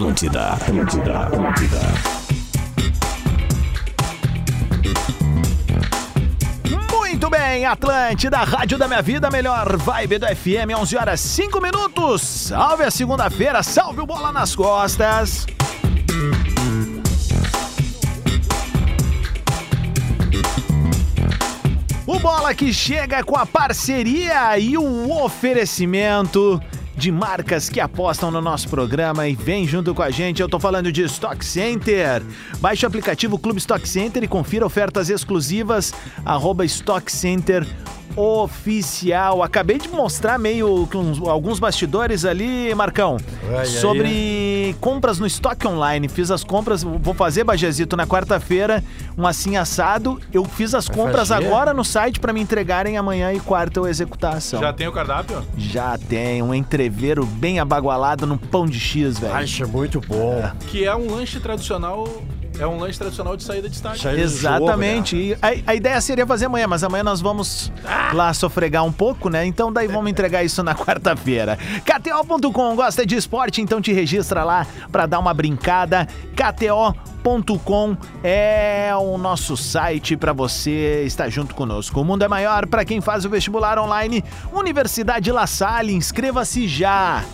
Atlântida, Atlântida, Atlântida. Muito bem, Atlântida, Rádio da Minha Vida, melhor vibe do FM, 11 horas 5 minutos. Salve a segunda-feira, salve o Bola nas Costas. O Bola que chega com a parceria e o oferecimento de marcas que apostam no nosso programa e vem junto com a gente. Eu tô falando de Stock Center. Baixe o aplicativo Clube Stock Center e confira ofertas exclusivas. Arroba Stock oficial. Acabei de mostrar meio com alguns bastidores ali, Marcão, Ai, sobre compras no estoque online. Fiz as compras, vou fazer, Bajezito, na quarta-feira, um assim assado. Eu fiz as compras fazer? agora no site para me entregarem amanhã e quarta eu executar a ação. Já tem o cardápio? Já tem um entreveiro bem abagualado no pão de X, velho. Acha muito bom. Que é um lanche tradicional. É um lanche tradicional de saída de estádio. Saída de Exatamente. E a, a ideia seria fazer amanhã, mas amanhã nós vamos lá sofregar um pouco, né? Então daí vamos entregar isso na quarta-feira. KTO.com gosta de esporte, então te registra lá pra dar uma brincada. KTO.com é o nosso site para você estar junto conosco. O mundo é maior para quem faz o vestibular online. Universidade La Salle, inscreva-se já.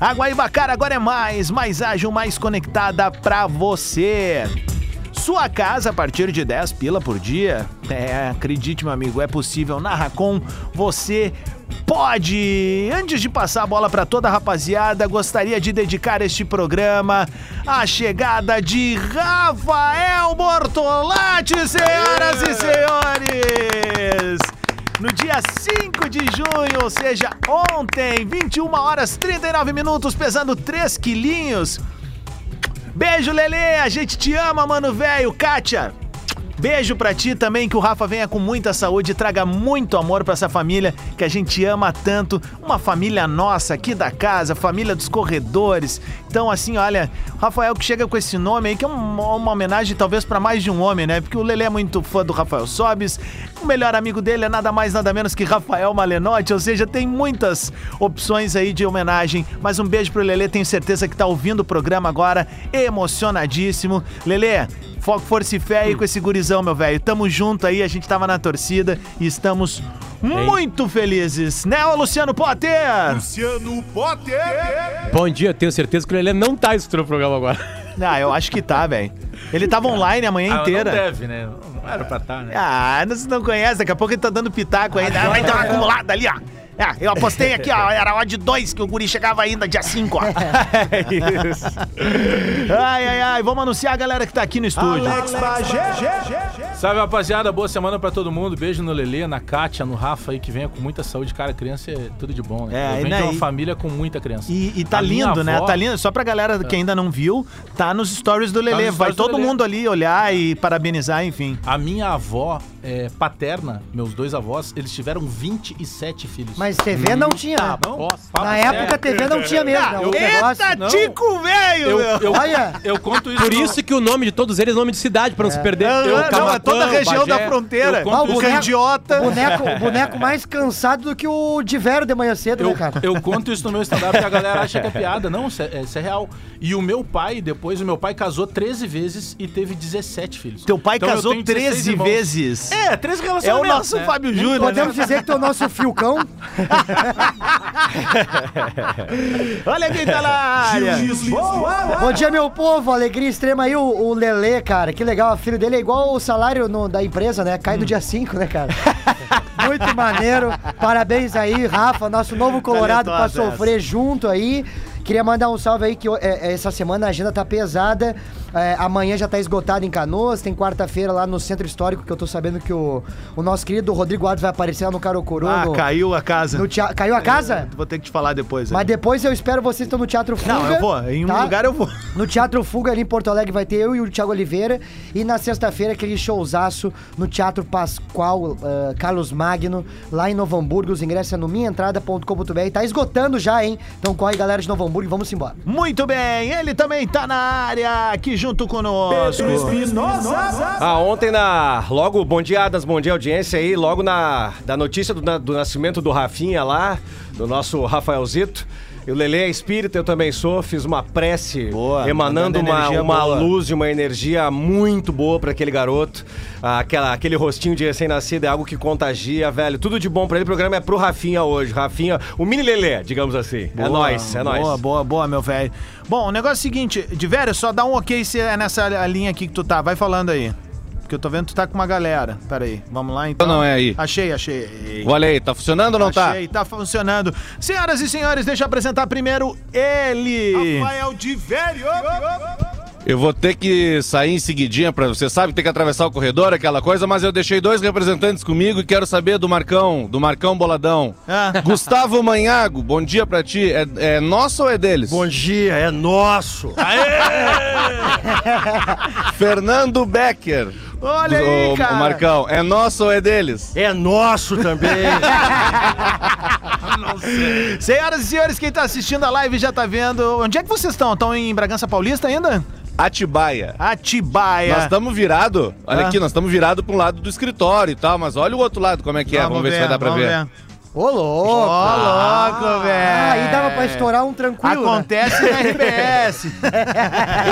A Guaibacara agora é mais, mais ágil, mais conectada pra você. Sua casa a partir de 10 pila por dia. É, acredite, meu amigo, é possível. Na Racon, você pode. Antes de passar a bola para toda a rapaziada, gostaria de dedicar este programa à chegada de Rafael Bortolatti, senhoras e senhores. No dia 5 de junho, ou seja, ontem, 21 horas 39 minutos, pesando 3 quilinhos. Beijo, Lele, a gente te ama, mano velho. Kátia, beijo pra ti também, que o Rafa venha com muita saúde e traga muito amor pra essa família que a gente ama tanto. Uma família nossa aqui da casa, família dos corredores. Então, assim, olha, Rafael que chega com esse nome aí, que é uma, uma homenagem talvez pra mais de um homem, né? Porque o Lele é muito fã do Rafael Sobes. O melhor amigo dele é nada mais, nada menos que Rafael Malenotti, ou seja, tem muitas opções aí de homenagem. Mas um beijo pro Lele, tenho certeza que tá ouvindo o programa agora, emocionadíssimo. Lele, foco, força e fé aí com esse gurizão, meu velho. Tamo junto aí, a gente tava na torcida e estamos muito felizes, né, ô Luciano Potter? Luciano Potter. Bom dia, tenho certeza que o Lelê não tá escutando o programa agora. Ah, eu acho que tá, velho. Ele tava online a manhã Ah, inteira. Não deve, né? Não era pra estar, né? Ah, você não conhece, daqui a pouco ele tá dando pitaco ainda. Ah, vai dar uma acumulada ali, ó. É, eu apostei aqui, ó, era odd 2 que o guri chegava ainda dia 5, ó. É isso. Ai, ai, ai, vamos anunciar a galera que tá aqui no estúdio. Salve, rapaziada. Boa semana pra todo mundo. Beijo no Lelê, na Kátia, no Rafa aí, que venha com muita saúde. Cara, criança é tudo de bom, né? É, Eu venho de uma e- família com muita criança. E, e tá A lindo, né? avó- Tá lindo. Só pra galera que ainda não viu, tá nos stories do Lelê. nos Vai todo Lelê. mundo ali olhar e parabenizar, enfim. A minha avó é, paterna, meus dois avós, eles tiveram 27 filhos. Mas TV não tinha, né? não? Nossa, Na sério. época, TV não tinha mesmo. né? O Eita, não. Tico velho, Eu, meu! eu, Olha. eu conto isso. Por no- isso que o nome de todos eles é nome de cidade, pra não se perder. Não, Eu, não, é toda a região Bagé. da fronteira. eu Ah, o candiota. Boneco, o boneco mais cansado do que o de Vero de manhã cedo, Eu, né, cara? eu conto isso no meu stand-up e a galera acha que é piada. Não, isso é, é- isso é real. E o meu pai, depois, o meu pai casou 13 vezes e teve 17 filhos. Teu pai Então eu casou tenho 16 13 irmãos. vezes. É, 13 É o relacionamentos. nosso né? Fábio Júnior. né? Podemos dizer que tu é o nosso Filcão. Olha quem tá na área. Bom dia, meu povo. Alegria extrema aí, o, o Lelê, cara. Que legal. O filho dele é igual o salário no- da empresa, né? Cai no dia 5, né, cara? Muito maneiro. Parabéns aí, Rafa, nosso novo Colorado pra sofrer junto aí. Queria mandar um salve aí que é, é, essa semana a agenda tá pesada. É, amanhã já tá esgotado em Canoas. Tem quarta-feira lá no Centro Histórico que eu tô sabendo que o, o nosso querido Rodrigo Alves vai aparecer lá no Carocuru. Ah, no, caiu a casa. no tea- Caiu a casa? Vou ter que te falar depois. Mas aí. depois eu espero vocês estão no Teatro Fuga. Não, eu vou. Em um tá? lugar eu vou. No Teatro Fuga, ali em Porto Alegre, vai ter eu e o Thiago Oliveira. E na sexta-feira, aquele showzaço no Teatro Pascoal ah, Carlos Magno, lá em Novo Hamburgo. Os ingressos é no minhaentrada.com.br. Tá esgotando já, hein? Então corre, galera de Novo Hamburgo, e vamos embora. Muito bem, ele também tá na área, aqui junto conosco. Ah, ontem na. Logo, bom dia, Adas, bom dia, audiência aí. Logo na da notícia do, na- do nascimento do Rafinha lá, do nosso Rafaelzito. E o Lelê é espírita, eu também sou. Fiz uma prece Boa, emanando uma, uma boa. luz e uma energia muito boa pra aquele garoto. Aquela, aquele rostinho de recém-nascido é algo que contagia, velho. Tudo de bom pra ele. O programa é pro Rafinha hoje. Rafinha, o mini Lelê, digamos assim. é Boa, nóis, é nóis. Boa, boa, boa, meu velho. Bom, o negócio é o seguinte, de velho, só dá um ok se é nessa linha aqui que tu tá. Vai falando aí. Porque eu tô vendo que tu tá com uma galera. Pera aí, vamos lá então. Não é aí. Achei, achei. Olha aí, tá funcionando ou não tá? Achei, tá funcionando. Senhoras e senhores, deixa eu apresentar primeiro ele. Rafael de Velho. Eu vou ter que sair em seguidinha pra você sabe que tem que atravessar o corredor, aquela coisa, mas eu deixei dois representantes comigo e quero saber do Marcão, do Marcão Boladão. Ah. Gustavo Manhago, bom dia pra ti. É, é nosso ou é deles? Bom dia, é nosso. Fernando Becker. Olha aí, cara. o Marcão, é nosso ou é deles? É nosso também. Senhoras e senhores, quem tá assistindo a live já tá vendo. Onde é que vocês estão? Estão em Bragança Paulista ainda? Atibaia. Atibaia. Nós estamos virado, olha Ah. aqui, nós estamos virado para um lado do escritório e tal, mas olha o outro lado como é que é, vamos, ver, se vai dar pra vamos ver. Ô, louco! Ô, louco, velho. Ah, aí dava pra estourar um tranquilo, né? Acontece na RBS.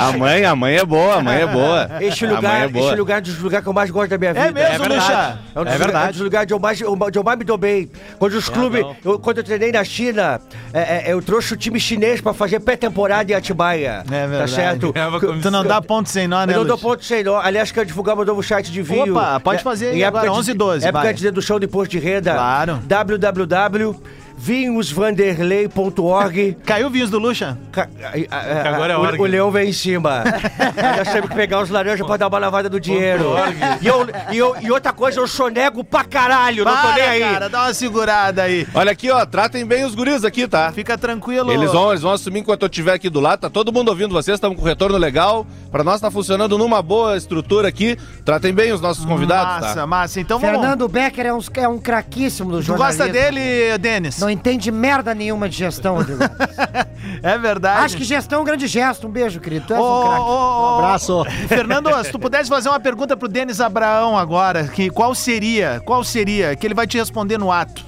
A mãe, a mãe é boa, a mãe é boa. Este lugar, é boa. este lugar é um dos lugares que eu mais gosto da minha vida. É mesmo? É um dos, lugares, é um dos lugares onde eu mais, onde eu mais me dou bem. Quando os clubes. eu- quando eu treinei na China, é, é, eu trouxe o time chinês pra fazer pré-temporada em Atibaia. É verdade. Tá certo? Que- tu não dá ponto sem nó, né, Eu não dou ponto sem nó. Aliás, quero divulgar meu novo site de vinho. Opa, pode É- fazer em agora, época 11 e 12, Época vai. de dedução de imposto de renda. Claro www www.vinhosvanderlei.org Caiu vinhos do Luxa? Ca- agora é o, org. o leão vem em cima. Nós temos que pegar os laranjas pra dar uma lavada do dinheiro. E, eu, e, eu- e outra coisa, eu sonego pra caralho, não tô nem Para, aí. cara, dá uma segurada aí. Olha aqui, ó, tratem bem os guris aqui, tá? Fica tranquilo. Eles vão, eles vão assumir enquanto eu estiver aqui do lado. Tá todo mundo ouvindo vocês, estamos com retorno legal. Pra nós tá funcionando numa boa estrutura aqui. Tratem bem os nossos convidados, Massa, tá? massa. Então vamos. Fernando Becker é um, é um craquíssimo do Tu jornalismo. gosta dele, Denis? Não entende merda nenhuma de gestão, Rodrigo. É verdade. Acho que gestão é um grande gesto. Um beijo, querido. Tu és Ô, um craque. ô, ô, abraço. Fernando, se tu pudesse fazer uma pergunta pro Denis Abraão agora, que qual seria? Qual seria? Que ele vai te responder no ato.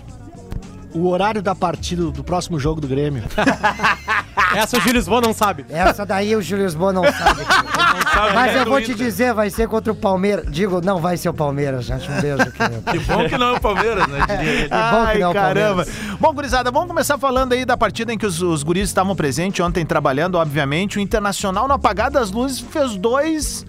O horário da partida do próximo jogo do Grêmio. Essa o Gil Lisboa não sabe. Essa daí o Júlio Lisboa não sabe. Mas eu vou te dizer, vai ser contra o Palmeiras. Digo, não vai ser o Palmeiras, gente. Um beijo, querido. Que bom que não é o Palmeiras, né? diria ele. bom que não é o caramba. Bom, gurizada, vamos começar falando aí da partida em que os, os guris estavam presentes ontem trabalhando, obviamente. O Internacional, no apagar das luzes, fez dois.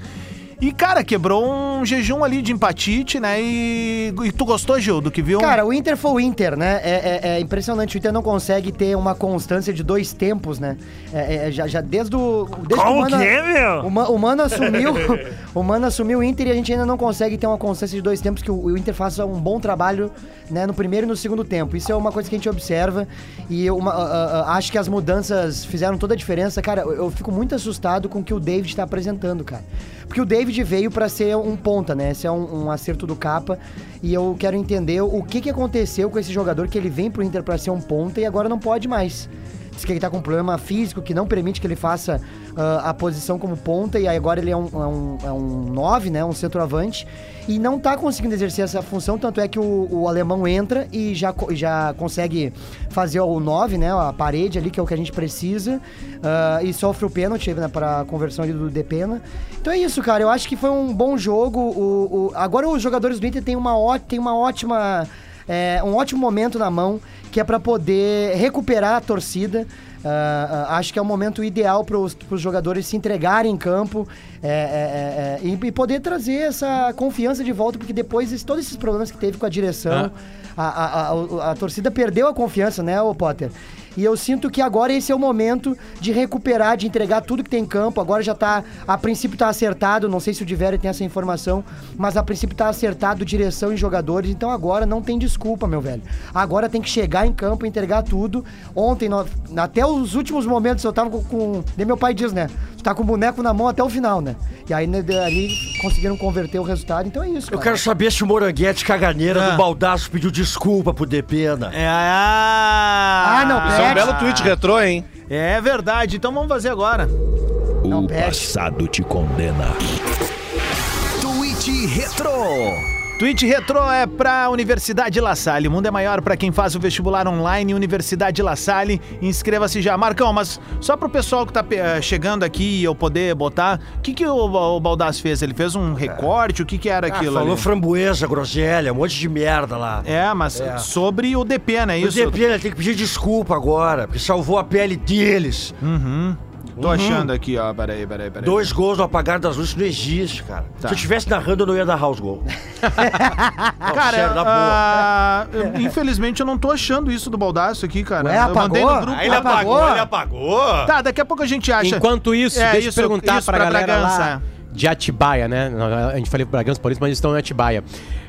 E, cara, quebrou um jejum ali de empatite, né? E, e tu gostou, Gil, do que viu? Cara, o Inter foi o Inter, né? É, é- é impressionante. O Inter não consegue ter uma constância de dois tempos, né? É- é- já, já desde o. Desde que o Mano, o, Ma- o Mano assumiu. o Mano assumiu o Inter e a gente ainda não consegue ter uma constância de dois tempos que o, o Inter faça um bom trabalho né, no primeiro e no segundo tempo. Isso é uma coisa que a gente observa. E eu uma- ah, ah, acho que as mudanças fizeram toda a diferença. Cara, eu, eu fico muito assustado com o que o David tá apresentando, cara. Porque o David veio pra ser um ponta, né? Esse é um, um acerto do capa. E eu quero entender o que, que aconteceu com esse jogador que ele vem pro Inter pra ser um ponta e agora não pode mais. Diz que ele tá com um problema físico que não permite que ele faça ah, a posição como ponta e agora ele é um, é um, é um 9, né? Um centroavante. E não tá conseguindo exercer essa função, tanto é que o, o alemão entra e já, já consegue fazer o 9, né? A parede ali, que é o que a gente precisa. ah, e sofre o pênalti né, para conversão ali do Depena. Então é isso, cara. Eu acho que foi um bom jogo. O, o- agora os jogadores do Inter têm uma, ó- têm uma ótima. É, um ótimo momento na mão, que é para poder recuperar a torcida. Ah, ah, acho que é o momento ideal para os jogadores se entregarem em campo é, é, é, é, e, e poder trazer essa confiança de volta, porque depois de todos esses problemas que teve com a direção, a, a, a, a torcida perdeu a confiança, né, ô Potter? E eu sinto que agora esse é o momento de recuperar, de entregar tudo que tem em campo. Agora já tá, a princípio tá acertado, não sei se o Diverio tem essa informação, mas a princípio tá acertado direção e jogadores, então agora não tem desculpa, meu velho. Agora tem que chegar em campo e entregar tudo. Ontem, até os últimos momentos, eu tava com nem meu pai diz, né? Tá com o boneco na mão até o final, né? E aí né, ali conseguiram converter o resultado, então é isso. Eu cara. quero saber se o Moranguete caganeira Ah. do Baldaço pediu desculpa pro Depena. É, ah, Ah, não, Isso é um belo tweet retrô, hein? É verdade, então vamos fazer agora. Não o pede. passado te condena. Tweet Retro. Tweet Retro é pra Universidade La Salle. O mundo é maior pra quem faz o vestibular online. Universidade La Salle. Inscreva-se já. Marcão, mas só pro pessoal que tá eh, chegando aqui e eu poder botar, o que, que o, o Baldassi fez? Ele fez um recorte? O que, que era Ah, aquilo falou ali? framboesa, groselha, um monte de merda lá. É, mas sobre o DP, né? O Isso. DP ele tem que pedir desculpa agora, porque salvou a pele deles. Tô achando aqui, ó. Peraí, peraí, peraí. Dois gols no apagar das luzes não existe, cara. Tá. Se eu estivesse narrando, eu não ia narrar os gols. Não, Cara, sério, na boa. ah, eu- infelizmente eu não tô achando isso do Baldaço aqui, cara. Ué, eu mandei no apagou? grupo. Aí ele apagou, apagou? ele apagou. Tá, daqui a pouco a gente acha. Enquanto isso, É, deixa isso, eu perguntar isso pra, pra galera Bragança. lá de Atibaia, né? A gente falei pro Bragança Paulista, mas eles estão em Atibaia.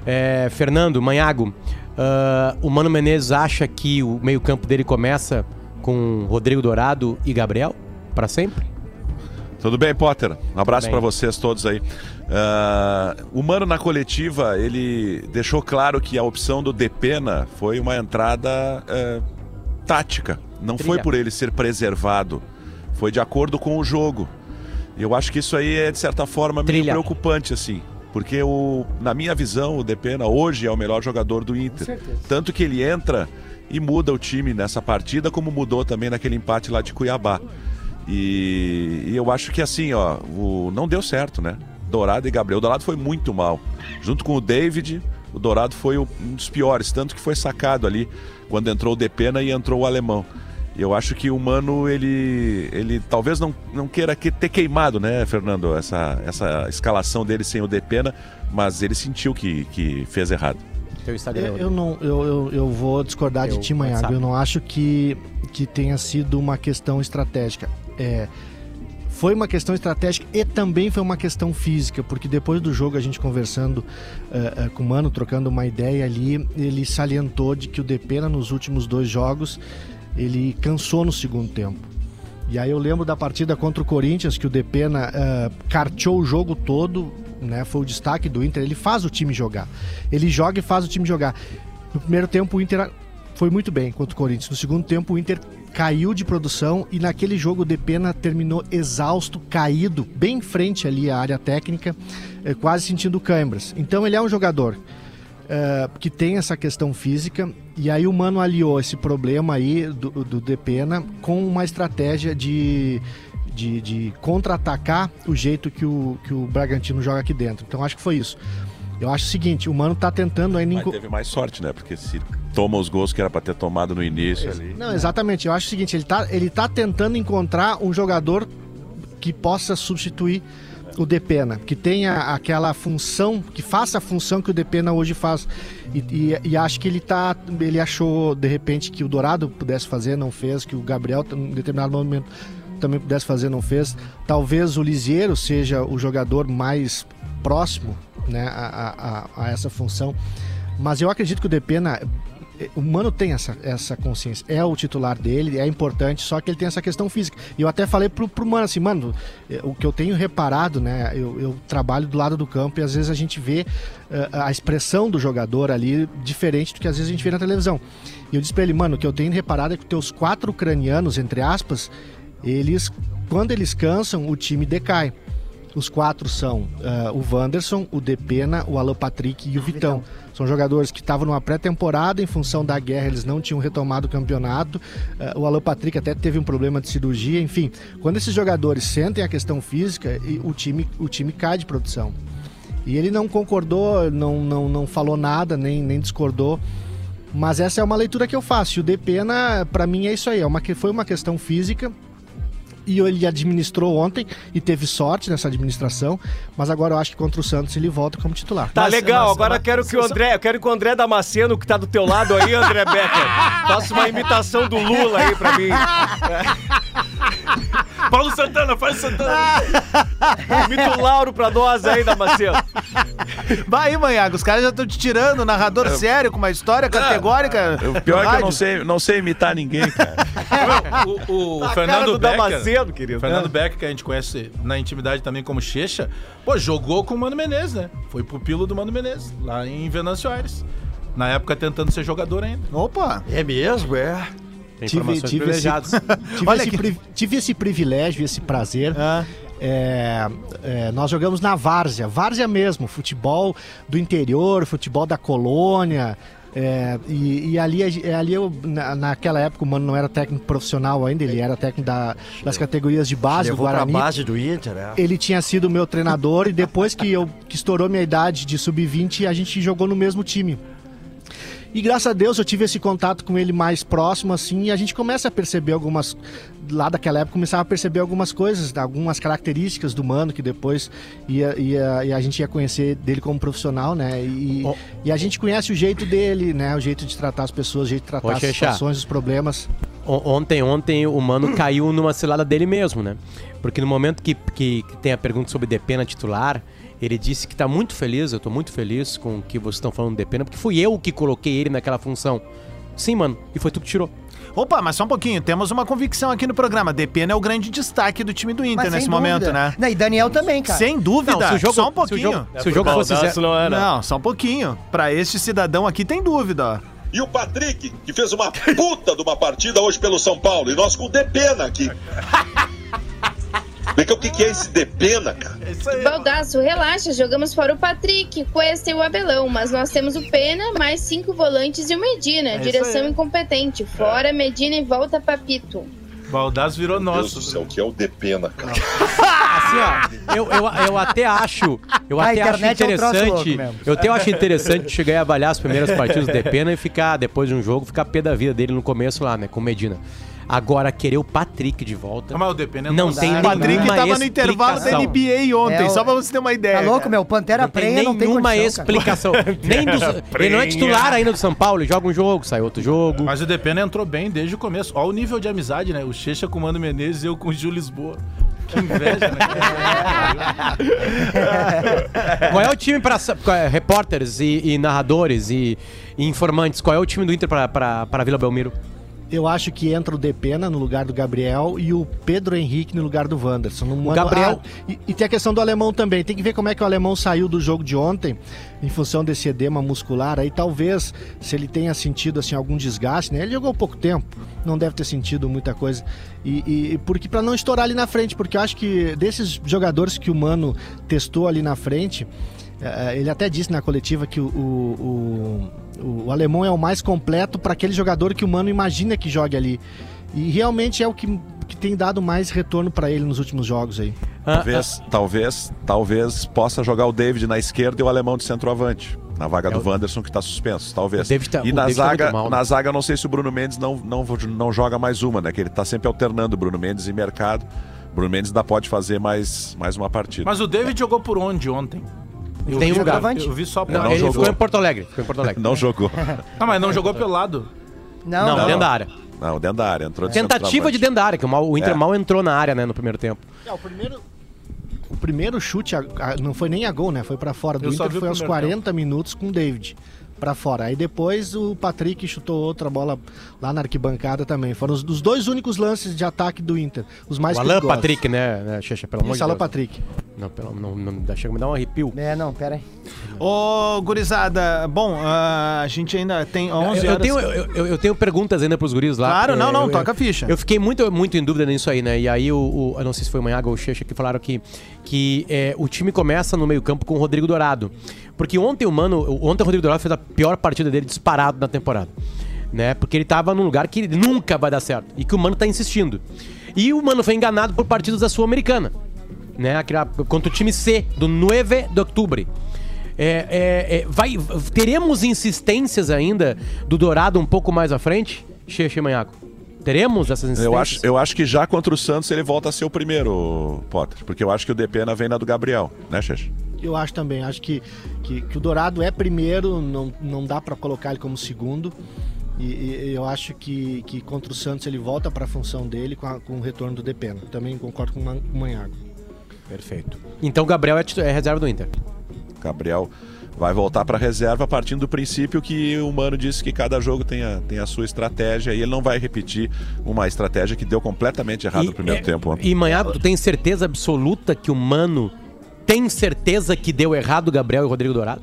É, Fernando, Manhago, ah, o Mano Menezes acha que o meio-campo dele começa com Rodrigo Dourado e Gabriel? Pra sempre? Tudo bem, Potter? Um abraço pra vocês todos aí. Ah, o Mano na coletiva, ele deixou claro que a opção do Depena foi uma entrada eh, tática. Não Trilha. foi por ele ser preservado. Foi de acordo com o jogo. E eu acho que isso aí é, de certa forma, meio Trilha. preocupante, assim. Porque, o, na minha visão, o Depena hoje é o melhor jogador do Inter. Tanto que ele entra e muda o time nessa partida, como mudou também naquele empate lá de Cuiabá. E, e eu acho que assim, ó, o, não deu certo, né? Dourado e Gabriel. O Dourado foi muito mal. Junto com o David, o Dourado foi o- um dos piores, tanto que foi sacado ali quando entrou o Depena e entrou o alemão. E eu acho que o Mano, ele, ele talvez não, não queira que- ter queimado, né, Fernando, essa, essa escalação dele sem o Depena, mas ele sentiu que, que fez errado. Teu Instagram. Eu, eu não, eu, eu, eu vou discordar Teu de ti, Manhago. Eu não acho que, que tenha sido uma questão estratégica. É, foi uma questão estratégica e também foi uma questão física, porque depois do jogo a gente conversando eh, eh, com o Mano, trocando uma ideia ali, ele salientou de que o Depena nos últimos dois jogos ele cansou no segundo tempo. E aí eu lembro da partida contra o Corinthians, que o Depena uh, carteou o jogo todo, né? Foi o destaque do Inter. Ele faz o time jogar. Ele joga e faz o time jogar. No primeiro tempo o Inter foi muito bem contra o Corinthians. No segundo tempo o Inter caiu de produção e naquele jogo o Depena terminou exausto, caído, bem em frente ali à área técnica, eh, quase sentindo câimbras. Então ele é um jogador eh, que tem essa questão física e aí o Mano aliou esse problema aí do, do Depena com uma estratégia de, de, de contra-atacar o jeito que o, que o Bragantino joga aqui dentro. Então acho que foi isso. Eu acho o seguinte, o Mano tá tentando ainda... Mas teve mais sorte, né? Porque se toma os gols que era pra ter tomado no início ali. Não, exatamente. Eu acho o seguinte, ele tá, ele tá tentando encontrar um jogador que possa substituir o Depena, que tenha aquela função, que faça a função que o Depena hoje faz. E, e, e acho que ele tá. Ele achou, de repente, que o Dourado pudesse fazer, não fez, que o Gabriel, em determinado momento, também pudesse fazer, não fez. Talvez o Lisieiro seja o jogador mais próximo né, a, a- a essa função. Mas eu acredito que o Depena. O Mano tem essa, essa consciência. É o titular dele, é importante, só que ele tem essa questão física. E eu até falei pro, pro Mano assim, mano, eh, o que eu tenho reparado, né? Eu, eu trabalho do lado do campo e às vezes a gente vê eh, a expressão do jogador ali diferente do que às vezes a gente vê na televisão. E eu disse pra ele, mano, o que eu tenho reparado é que os teus quatro ucranianos, entre aspas, eles, quando eles cansam, o time decai. Os quatro são ah, o Wanderson, o Depena, o Alan Patrick e o Vitão. São jogadores que estavam numa pré-temporada, em função da guerra, eles não tinham retomado o campeonato. Ah, o Alan Patrick até teve um problema de cirurgia, enfim. Quando esses jogadores sentem a questão física, o time, o time cai de produção. E ele não concordou, não, não, não falou nada, nem, nem discordou. Mas essa é uma leitura que eu faço. E o Depena, pra mim, é isso aí. É uma, foi uma questão física e ele administrou ontem e teve sorte nessa administração, mas agora eu acho que contra o Santos ele volta como titular. Tá Mas- legal, mas- agora mas- eu quero que o André, eu quero que o André Damasceno, que tá do teu lado aí, André Becker, faça uma imitação do Lula aí pra mim. Paulo Santana, faz Santana. Imita o Lauro pra nós aí, Damasceno. Vai aí, Manhago, os caras já estão te tirando, narrador sério, com uma história categórica. O pior é que eu não sei, não sei imitar ninguém, cara. O, o A cara Fernando do Becker. Damasceno, querido. Fernando Becker, que a gente conhece na intimidade também como Checha, pô, jogou com o Mano Menezes, né? Foi pupilo do Mano Menezes, lá em Venâncio Aires. Na época tentando ser jogador ainda. Opa! É mesmo, é. Tem Tive, informações tive, esse, privilegiadas. tive, Olha esse aqui. pri- tive esse privilégio, esse prazer Ah. é, é, nós jogamos na várzea, várzea mesmo, futebol do interior, futebol da colônia. é, e, e ali, ali eu, na- naquela época, o Mano não era técnico profissional ainda, ele era técnico da- das categorias de base do Levou pra Guarani. base do Inter, né? Ele tinha sido meu treinador e depois que eu que estourou minha idade de sub-20, a gente jogou no mesmo time. E graças a Deus eu tive esse contato com ele mais próximo, assim, e a gente começa a perceber algumas. Lá daquela época começava a perceber algumas coisas, algumas características do mano que depois ia, ia, e a gente ia conhecer dele como profissional, né? E, Ó. e a gente conhece o jeito dele, né? O jeito de tratar as pessoas, o jeito de tratar as Xexá. situações, os problemas. Ontem, ontem o Mano caiu numa cilada dele mesmo, né? Porque no momento que, que, que tem a pergunta sobre Depena titular, ele disse que tá muito feliz, eu tô muito feliz com o que vocês estão falando do Depena, porque fui eu que coloquei ele naquela função. Sim, mano, e foi tu que tirou. Opa, mas só um pouquinho, temos uma convicção aqui no programa. Depena é o grande destaque do time do Inter Mas nesse momento, né? Não, e Daniel também, cara. Sem dúvida, Não, se jogo, só um se o pouquinho. jogo, se o jogo fosse zero, não era. Não, só um pouquinho. Pra este cidadão aqui tem dúvida, ó. E o Patrick, que fez uma puta de uma partida hoje pelo São Paulo. E nós com o Depena aqui. Vem cá, o que que é esse Depena, cara? Baldaço, relaxa, jogamos fora o Patrick, Cuesta e o Abelão, mas nós temos o Pena, mais cinco volantes e o Medina. direção incompetente. Fora Medina e volta Papito. Baldaço virou Meu Deus do nosso. céu, o que é o Depena, cara? Assim, ó, eu, eu, eu até acho, eu A até acho internet é um troço louco interessante, mesmo. eu até acho interessante chegar e avaliar as primeiras partidas do Depena e ficar, depois de um jogo, ficar pé da vida dele no começo lá, né, com o Medina. Agora, querer o Patrick de volta, Não, mas o Depena não tem O nenhuma Patrick tava no intervalo da. NBA ontem, É, só pra você ter uma ideia. Tá louco, meu? Pantera Não tem Prenha não tem nenhuma condição, explicação. Nem dos, ele não é titular ainda do São Paulo, ele joga um jogo, sai outro jogo. Mas o Depena entrou bem desde o começo. Olha o nível de amizade, né? O Checha com o Mano Menezes e eu com o Gil Lisboa. Que inveja, né? Qual é o time para repórteres e, e narradores e, e informantes? Qual é o time do Inter para Vila Belmiro? Eu acho que entra o Depena no lugar do Gabriel e o Pedro Henrique no lugar do Wanderson. No mano- Gabriel- Ah, e, e tem a questão do alemão também. Tem que ver como é que o alemão saiu do jogo de ontem em função desse edema muscular. Aí talvez, se ele tenha sentido assim algum desgaste, né? Ele jogou pouco tempo, não deve ter sentido muita coisa. E, e- porque para não estourar ali na frente, porque eu acho que desses jogadores que o Mano testou ali na frente, eh, ele até disse na coletiva que o, o, o, o alemão é o mais completo para aquele jogador que o Mano imagina que jogue ali. E realmente é o que, que tem dado mais retorno para ele nos últimos jogos aí. Ah, Talvez, talvez, talvez possa jogar o David na esquerda e o alemão de centroavante. Na vaga do Wanderson, que está suspenso, talvez. O tá- e o na tá zaga, muito mal, né? na zaga, não sei se o Bruno Mendes não, não, não joga mais uma, né? Que ele está sempre alternando Bruno Mendes e mercado. Bruno Mendes ainda pode fazer mais, mais uma partida. Mas o David jogou por onde ontem? Eu Tem vi, um lugar. Eu vi só por Não, não ele jogou. ficou em Porto Alegre. Ficou em Porto Alegre. Não jogou. Ah, mas não jogou pelo lado. Não, Não, não. dentro da área. Não, dentro da área. Entrou de Tentativa de centroavante. dentro da área, que o, mal- o Inter É. mal entrou na área, né, no primeiro tempo. É, o primeiro. O primeiro chute a- a- não foi nem a gol, né? Foi pra fora do Eu Inter, foi aos primeiro 40 minutos com o David pra fora. Aí depois o Patrick chutou outra bola lá na arquibancada também. Foram os, os dois únicos lances de ataque do Inter, os mais o Alan perigosos. Patrick, né, né Xexa, pelo amor de Isso, Alan Deus. Patrick. Não, pelo, não, não, chega a me dar um arrepio. É, não, pera aí. Ô, gurizada, bom, ah, a gente ainda tem 11 eu, eu horas. tenho, eu, eu- eu tenho perguntas ainda pros guris lá. Claro, É, não, não, eu- toca a ficha. Eu fiquei muito, muito em dúvida nisso aí, né? E aí, o, o- eu não sei se foi o Manhaga ou o Checha que falaram que, que é, o time começa no meio-campo com o Rodrigo Dourado. Porque ontem o Mano, ontem o Rodrigo Dourado fez a pior partida dele disparado na temporada. Né? Porque ele tava num lugar que nunca vai dar certo. E que o Mano tá insistindo. E o Mano foi enganado por partidas da Sul-Americana. Né? Aquela, contra o time C, do 9 de outubro. É, é, é, vai, teremos insistências ainda do Dourado um pouco mais à frente, Cheche Manhaco? Teremos essas insistências? Eu acho, eu acho que já contra o Santos ele volta a ser o primeiro, Potter. Porque eu acho que o Depena vem na do Gabriel, né, Xex? Eu acho também. Acho que, que, que o Dourado é primeiro, não, não dá pra colocar ele como segundo. E, e eu acho que, que contra o Santos ele volta pra função dele com, a- com o retorno do Depena. Também concordo com o Manhago. Perfeito. Então o Gabriel é, é reserva do Inter. Gabriel vai voltar para reserva partindo do princípio que o Mano disse que cada jogo tem a, tem a sua estratégia e ele não vai repetir uma estratégia que deu completamente errado no primeiro é, tempo. E Manhago, tu tem certeza absoluta que o Mano tem certeza que deu errado o Gabriel e o Rodrigo Dourado?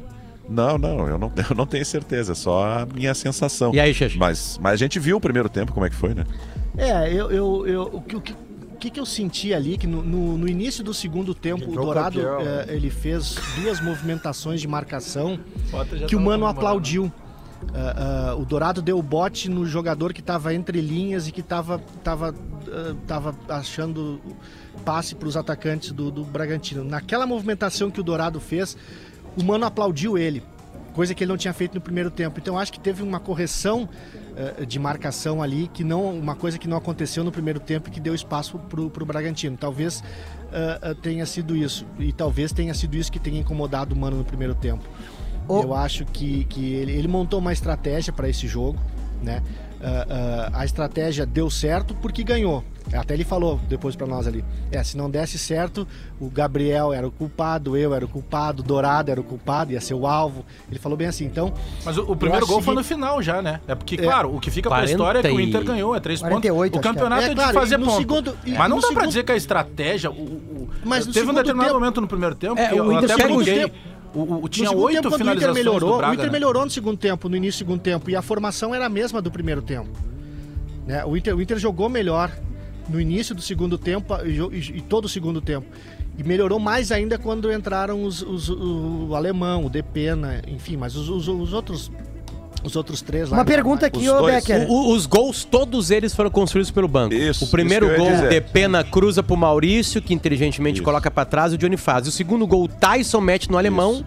Não, não eu, não, eu não tenho certeza, é só a minha sensação. E aí, Xexi? Mas, mas a gente viu o primeiro tempo como é que foi, né? É, eu, eu, eu, o, que, o que- que, que eu senti ali? Que no, no- no início do segundo tempo, o Entrou Dourado campeão, eh, ele fez duas movimentações de marcação que o tava Mano aplaudiu. Ah, ah, o Dourado deu o bote no jogador que estava entre linhas e que estava tava, ah, tava achando passe para os atacantes do, do Bragantino. Naquela movimentação que o Dourado fez, o Mano aplaudiu ele, coisa que ele não tinha feito no primeiro tempo. Então acho que teve uma correção de marcação ali, que não uma coisa que não aconteceu no primeiro tempo e que deu espaço para o Bragantino. Talvez tenha sido isso. E talvez tenha sido isso que tenha incomodado o Mano no primeiro tempo. Eu acho que, que ele, ele montou uma estratégia para esse jogo, né? Ah, ah, a estratégia deu certo porque ganhou. Até ele falou depois para nós ali. É, se não desse certo, o Gabriel era o culpado, eu era o culpado, o Dourado era o culpado, ia ser o alvo. Ele falou bem assim. Então, Mas o, o primeiro gol foi no final já, né? É porque, claro, o que fica pra 40 história é que o Inter ganhou, é três 48, pontos. O é. campeonato é, É, de claro, fazer e no ponto. segundo- e Mas não dá pra segundo- dizer que a estratégia... O, o- Mas teve um determinado tempo- momento no primeiro tempo É, que o eu Inter até brinquei. O, o, no tinha oito tempo, quando o Inter finalizações melhorou, do Braga, o Inter né? melhorou no segundo tempo, no início do segundo tempo, e a formação era a mesma do primeiro tempo. Né? O, Inter, o Inter jogou melhor no início do segundo tempo e, e- e todo o segundo tempo. E melhorou mais ainda quando entraram os, os- o, o alemão, o Depena, enfim, mas os, os- os outros os outros três lá. Uma pergunta aqui, ô. Becker. O- os gols, todos eles foram construídos pelo banco. Isso, o primeiro isso gol, de pena cruza pro Maurício, que inteligentemente Isso. coloca pra trás e o Johnny faz. O segundo gol, o Tyson mete no alemão,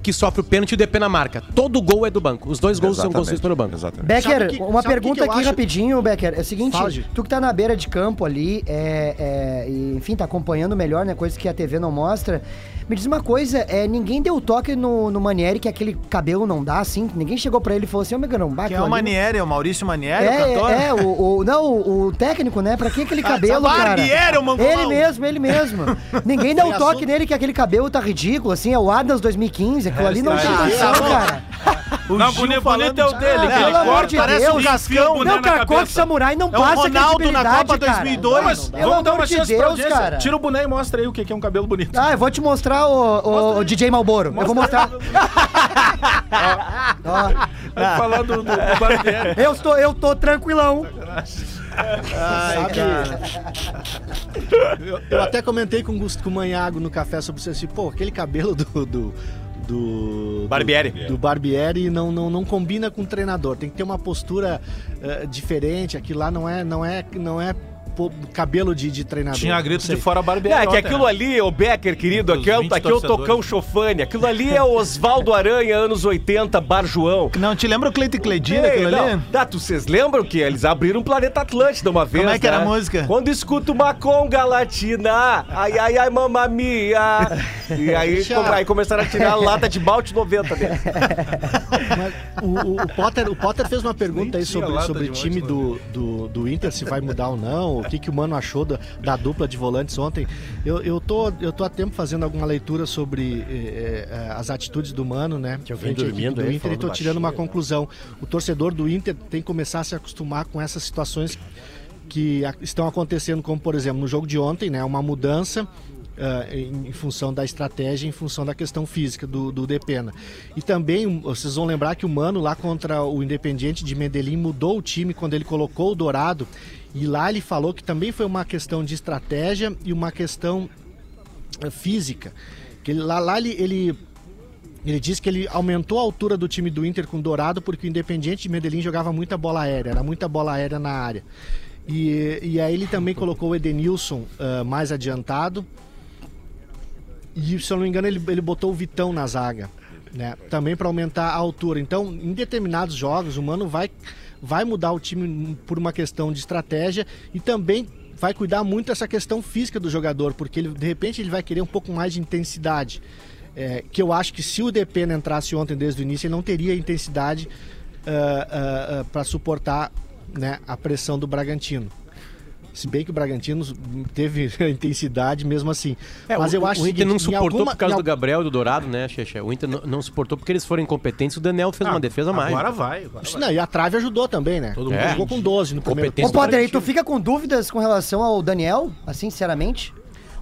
que sofre o pênalti e o Depena marca. Todo gol é do banco. Os dois gols são Exatamente, construídos pelo banco. Exatamente. Becker, que- uma pergunta aqui acho? rapidinho, Becker. É o seguinte, Fala, tu que tá na beira de campo ali, é, é, e, enfim, tá acompanhando melhor, né? Coisa que a TV não mostra. Me diz uma coisa, é, ninguém deu toque no, no Manieri que aquele cabelo não dá, assim? Ninguém chegou pra ele e falou assim, ô Meganão, Que é o Manieri, é o Maurício Manieri, o É, cantor? é, o, o- não, o, o técnico, né? Pra que aquele cabelo, essa cara? Barbieri, o mongolão. Ele mesmo, ele mesmo. Ninguém deu Tem toque assunto. nele que aquele cabelo tá ridículo, assim, é o Adams 2015, aquilo ali não tem aí. condição, Tá cara. O Não, Gil bonito, bonito é o de- dele, Ah, que ele corta, de parece Deus. um cascão. Não, Cacote cabeça. Samurai não É o passa Ronaldo na Copa cara. 2002. Mas Pelo vamos dar uma de chance pra Deus, audiência. cara. Tira o boné e mostra aí o que que é um cabelo bonito. Ah, eu vou te mostrar o, o, o DJ Malboro. Eu vou mostrar. Falar do, do, do Barbieri. eu, tô, eu tô tranquilão. Sabe, eu, eu até comentei com o Gusto com o Manhago no café sobre isso assim, pô, aquele cabelo do. do do Barbieri. do, do Barbieri não, não, não combina com o treinador tem que ter uma postura eh, diferente aquilo lá não é não é não é cabelo de, de treinador Tinha grito de fora Barbieri. É, que aquilo né? ali, o Becker, querido, aqui é, 20 aqui é o torcedores. Tocão Chofane. Aquilo ali é o Oswaldo Aranha, anos 80, Bar João. Não, te lembra o Cleiton e Cledina, Ei, aquilo não. ali? Tá, tu, vocês lembram que eles abriram o Planeta Atlântida uma vez, é que era né? a música? Quando escuto uma conga latina, ai, ai, ai, mamma mia. E aí, aí começaram a tirar a lata de malte 90 dele. Mas o, o- o Potter, o Potter fez uma pergunta aí sobre, sobre o time do, do, do Inter, se vai mudar ou não, o que, que o Mano achou da, da dupla de volantes ontem. Eu, eu, tô, eu tô há tempo fazendo alguma leitura sobre eh, eh, as atitudes do Mano, né? Que eu venho dormindo do Inter e tô tirando uma baixinho, né? conclusão. O torcedor do Inter tem que começar a se acostumar com essas situações que estão acontecendo, como por exemplo no jogo de ontem, né? Uma mudança ah, em, em função da estratégia, em função da questão física do, do Depena. E também vocês vão lembrar que o Mano lá contra o Independiente de Medellín mudou o time quando ele colocou o Dourado. E lá ele falou que também foi uma questão de estratégia e uma questão eh, física. Que ele- lá, lá ele, ele ele disse que ele aumentou a altura do time do Inter com o Dourado porque o Independiente de Medellín jogava muita bola aérea, era muita bola aérea na área. E, e aí ele também colocou o Edenilson ah, mais adiantado. E se eu não me engano, ele, ele botou o Vitão na zaga, né? Também para aumentar a altura. Então, em determinados jogos, o Mano vai, vai mudar o time por uma questão de estratégia e também vai cuidar muito dessa questão física do jogador, porque ele, de repente ele vai querer um pouco mais de intensidade. É, que eu acho que se o Depena entrasse ontem desde o início, ele não teria intensidade para suportar né, a pressão do Bragantino. Se bem que o Bragantino teve intensidade mesmo assim. É, Mas o, eu acho o o Inter seguinte, não suportou alguma- por causa do Gabriel e do Dourado, né, Xexa? O Inter não, não suportou porque eles foram incompetentes. O Daniel fez uma defesa a mais. Agora vai. Agora vai. Não, e a trave ajudou também, né? Todo mundo jogou com 12 no primeiro Competência Ô, tempo. Potter, aí tu fica com dúvidas com relação ao Daniel? Assim, sinceramente?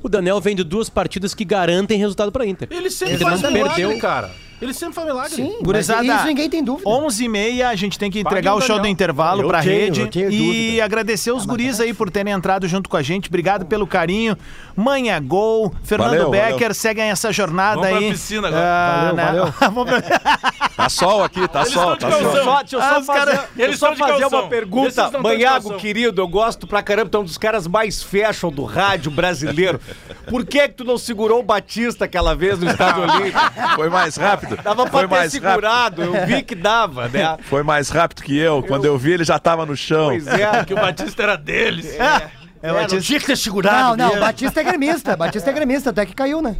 O Daniel vem de duas partidas que garantem resultado pra Inter. Ele sempre Ele faz não milagre, perdeu. cara. Ele sempre foi milagre. Sim, Gurizada, mas isso ninguém tem dúvida. 11h30, a gente tem que entregar Pague o show Daniel. do intervalo Eu pra tenho, rede. eu tenho e dúvida. agradecer os guris aí por terem entrado junto com a gente. Obrigado pelo carinho. Manha Gol, Fernando Valeu, Becker, valeu. seguem essa jornada Vamos pra aí. piscina agora. Ah, Valeu, né? Vamos pra- Tá sol aqui, tá sol, estão tá sol. Só, deixa eu Ah, só fazer, cara- eles só fazer uma pergunta. Manhago, querido, eu gosto pra caramba, tu é um dos caras mais fashion do rádio brasileiro. Por que que tu não segurou o Batista aquela vez no Estádio Olímpico? Foi mais rápido. Dava pra Foi ter mais rápido. segurado, eu vi que dava, né? Foi mais rápido que eu. Quando eu vi, ele já tava no chão. Pois é. Que o Batista era deles. É, É, o não Batista- tinha que ter segurado Não, não, mesmo. Batista é gremista. Batista é gremista, até que caiu, né?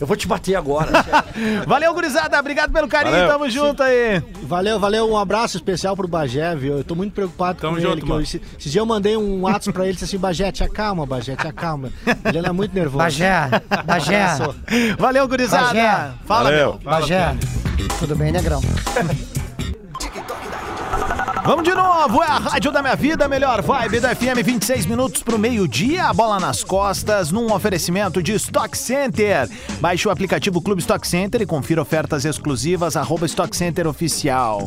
Eu vou te bater agora. Valeu, gurizada. Obrigado pelo carinho. Valeu. Tamo junto aí. Valeu, valeu. Um abraço especial pro Bagé, viu? Eu tô muito preocupado Tamo com junto, ele. que mano. eu, esse, esse dia eu mandei um WhatsApp pra ele disse assim: Bagé, te acalma, Bagé, te acalma. Ele era muito nervoso. Bagé, Bagé, Valeu, gurizada. Bagé. Fala, Valeu. meu. Bagé. Tudo bem, negrão? Vamos de novo, é a Rádio da Minha Vida, melhor vibe da FM, 26 minutos pro meio-dia, a bola nas costas, num oferecimento de Stock Center. Baixe o aplicativo Clube Stock Center e confira ofertas exclusivas, arroba Stock Center Oficial.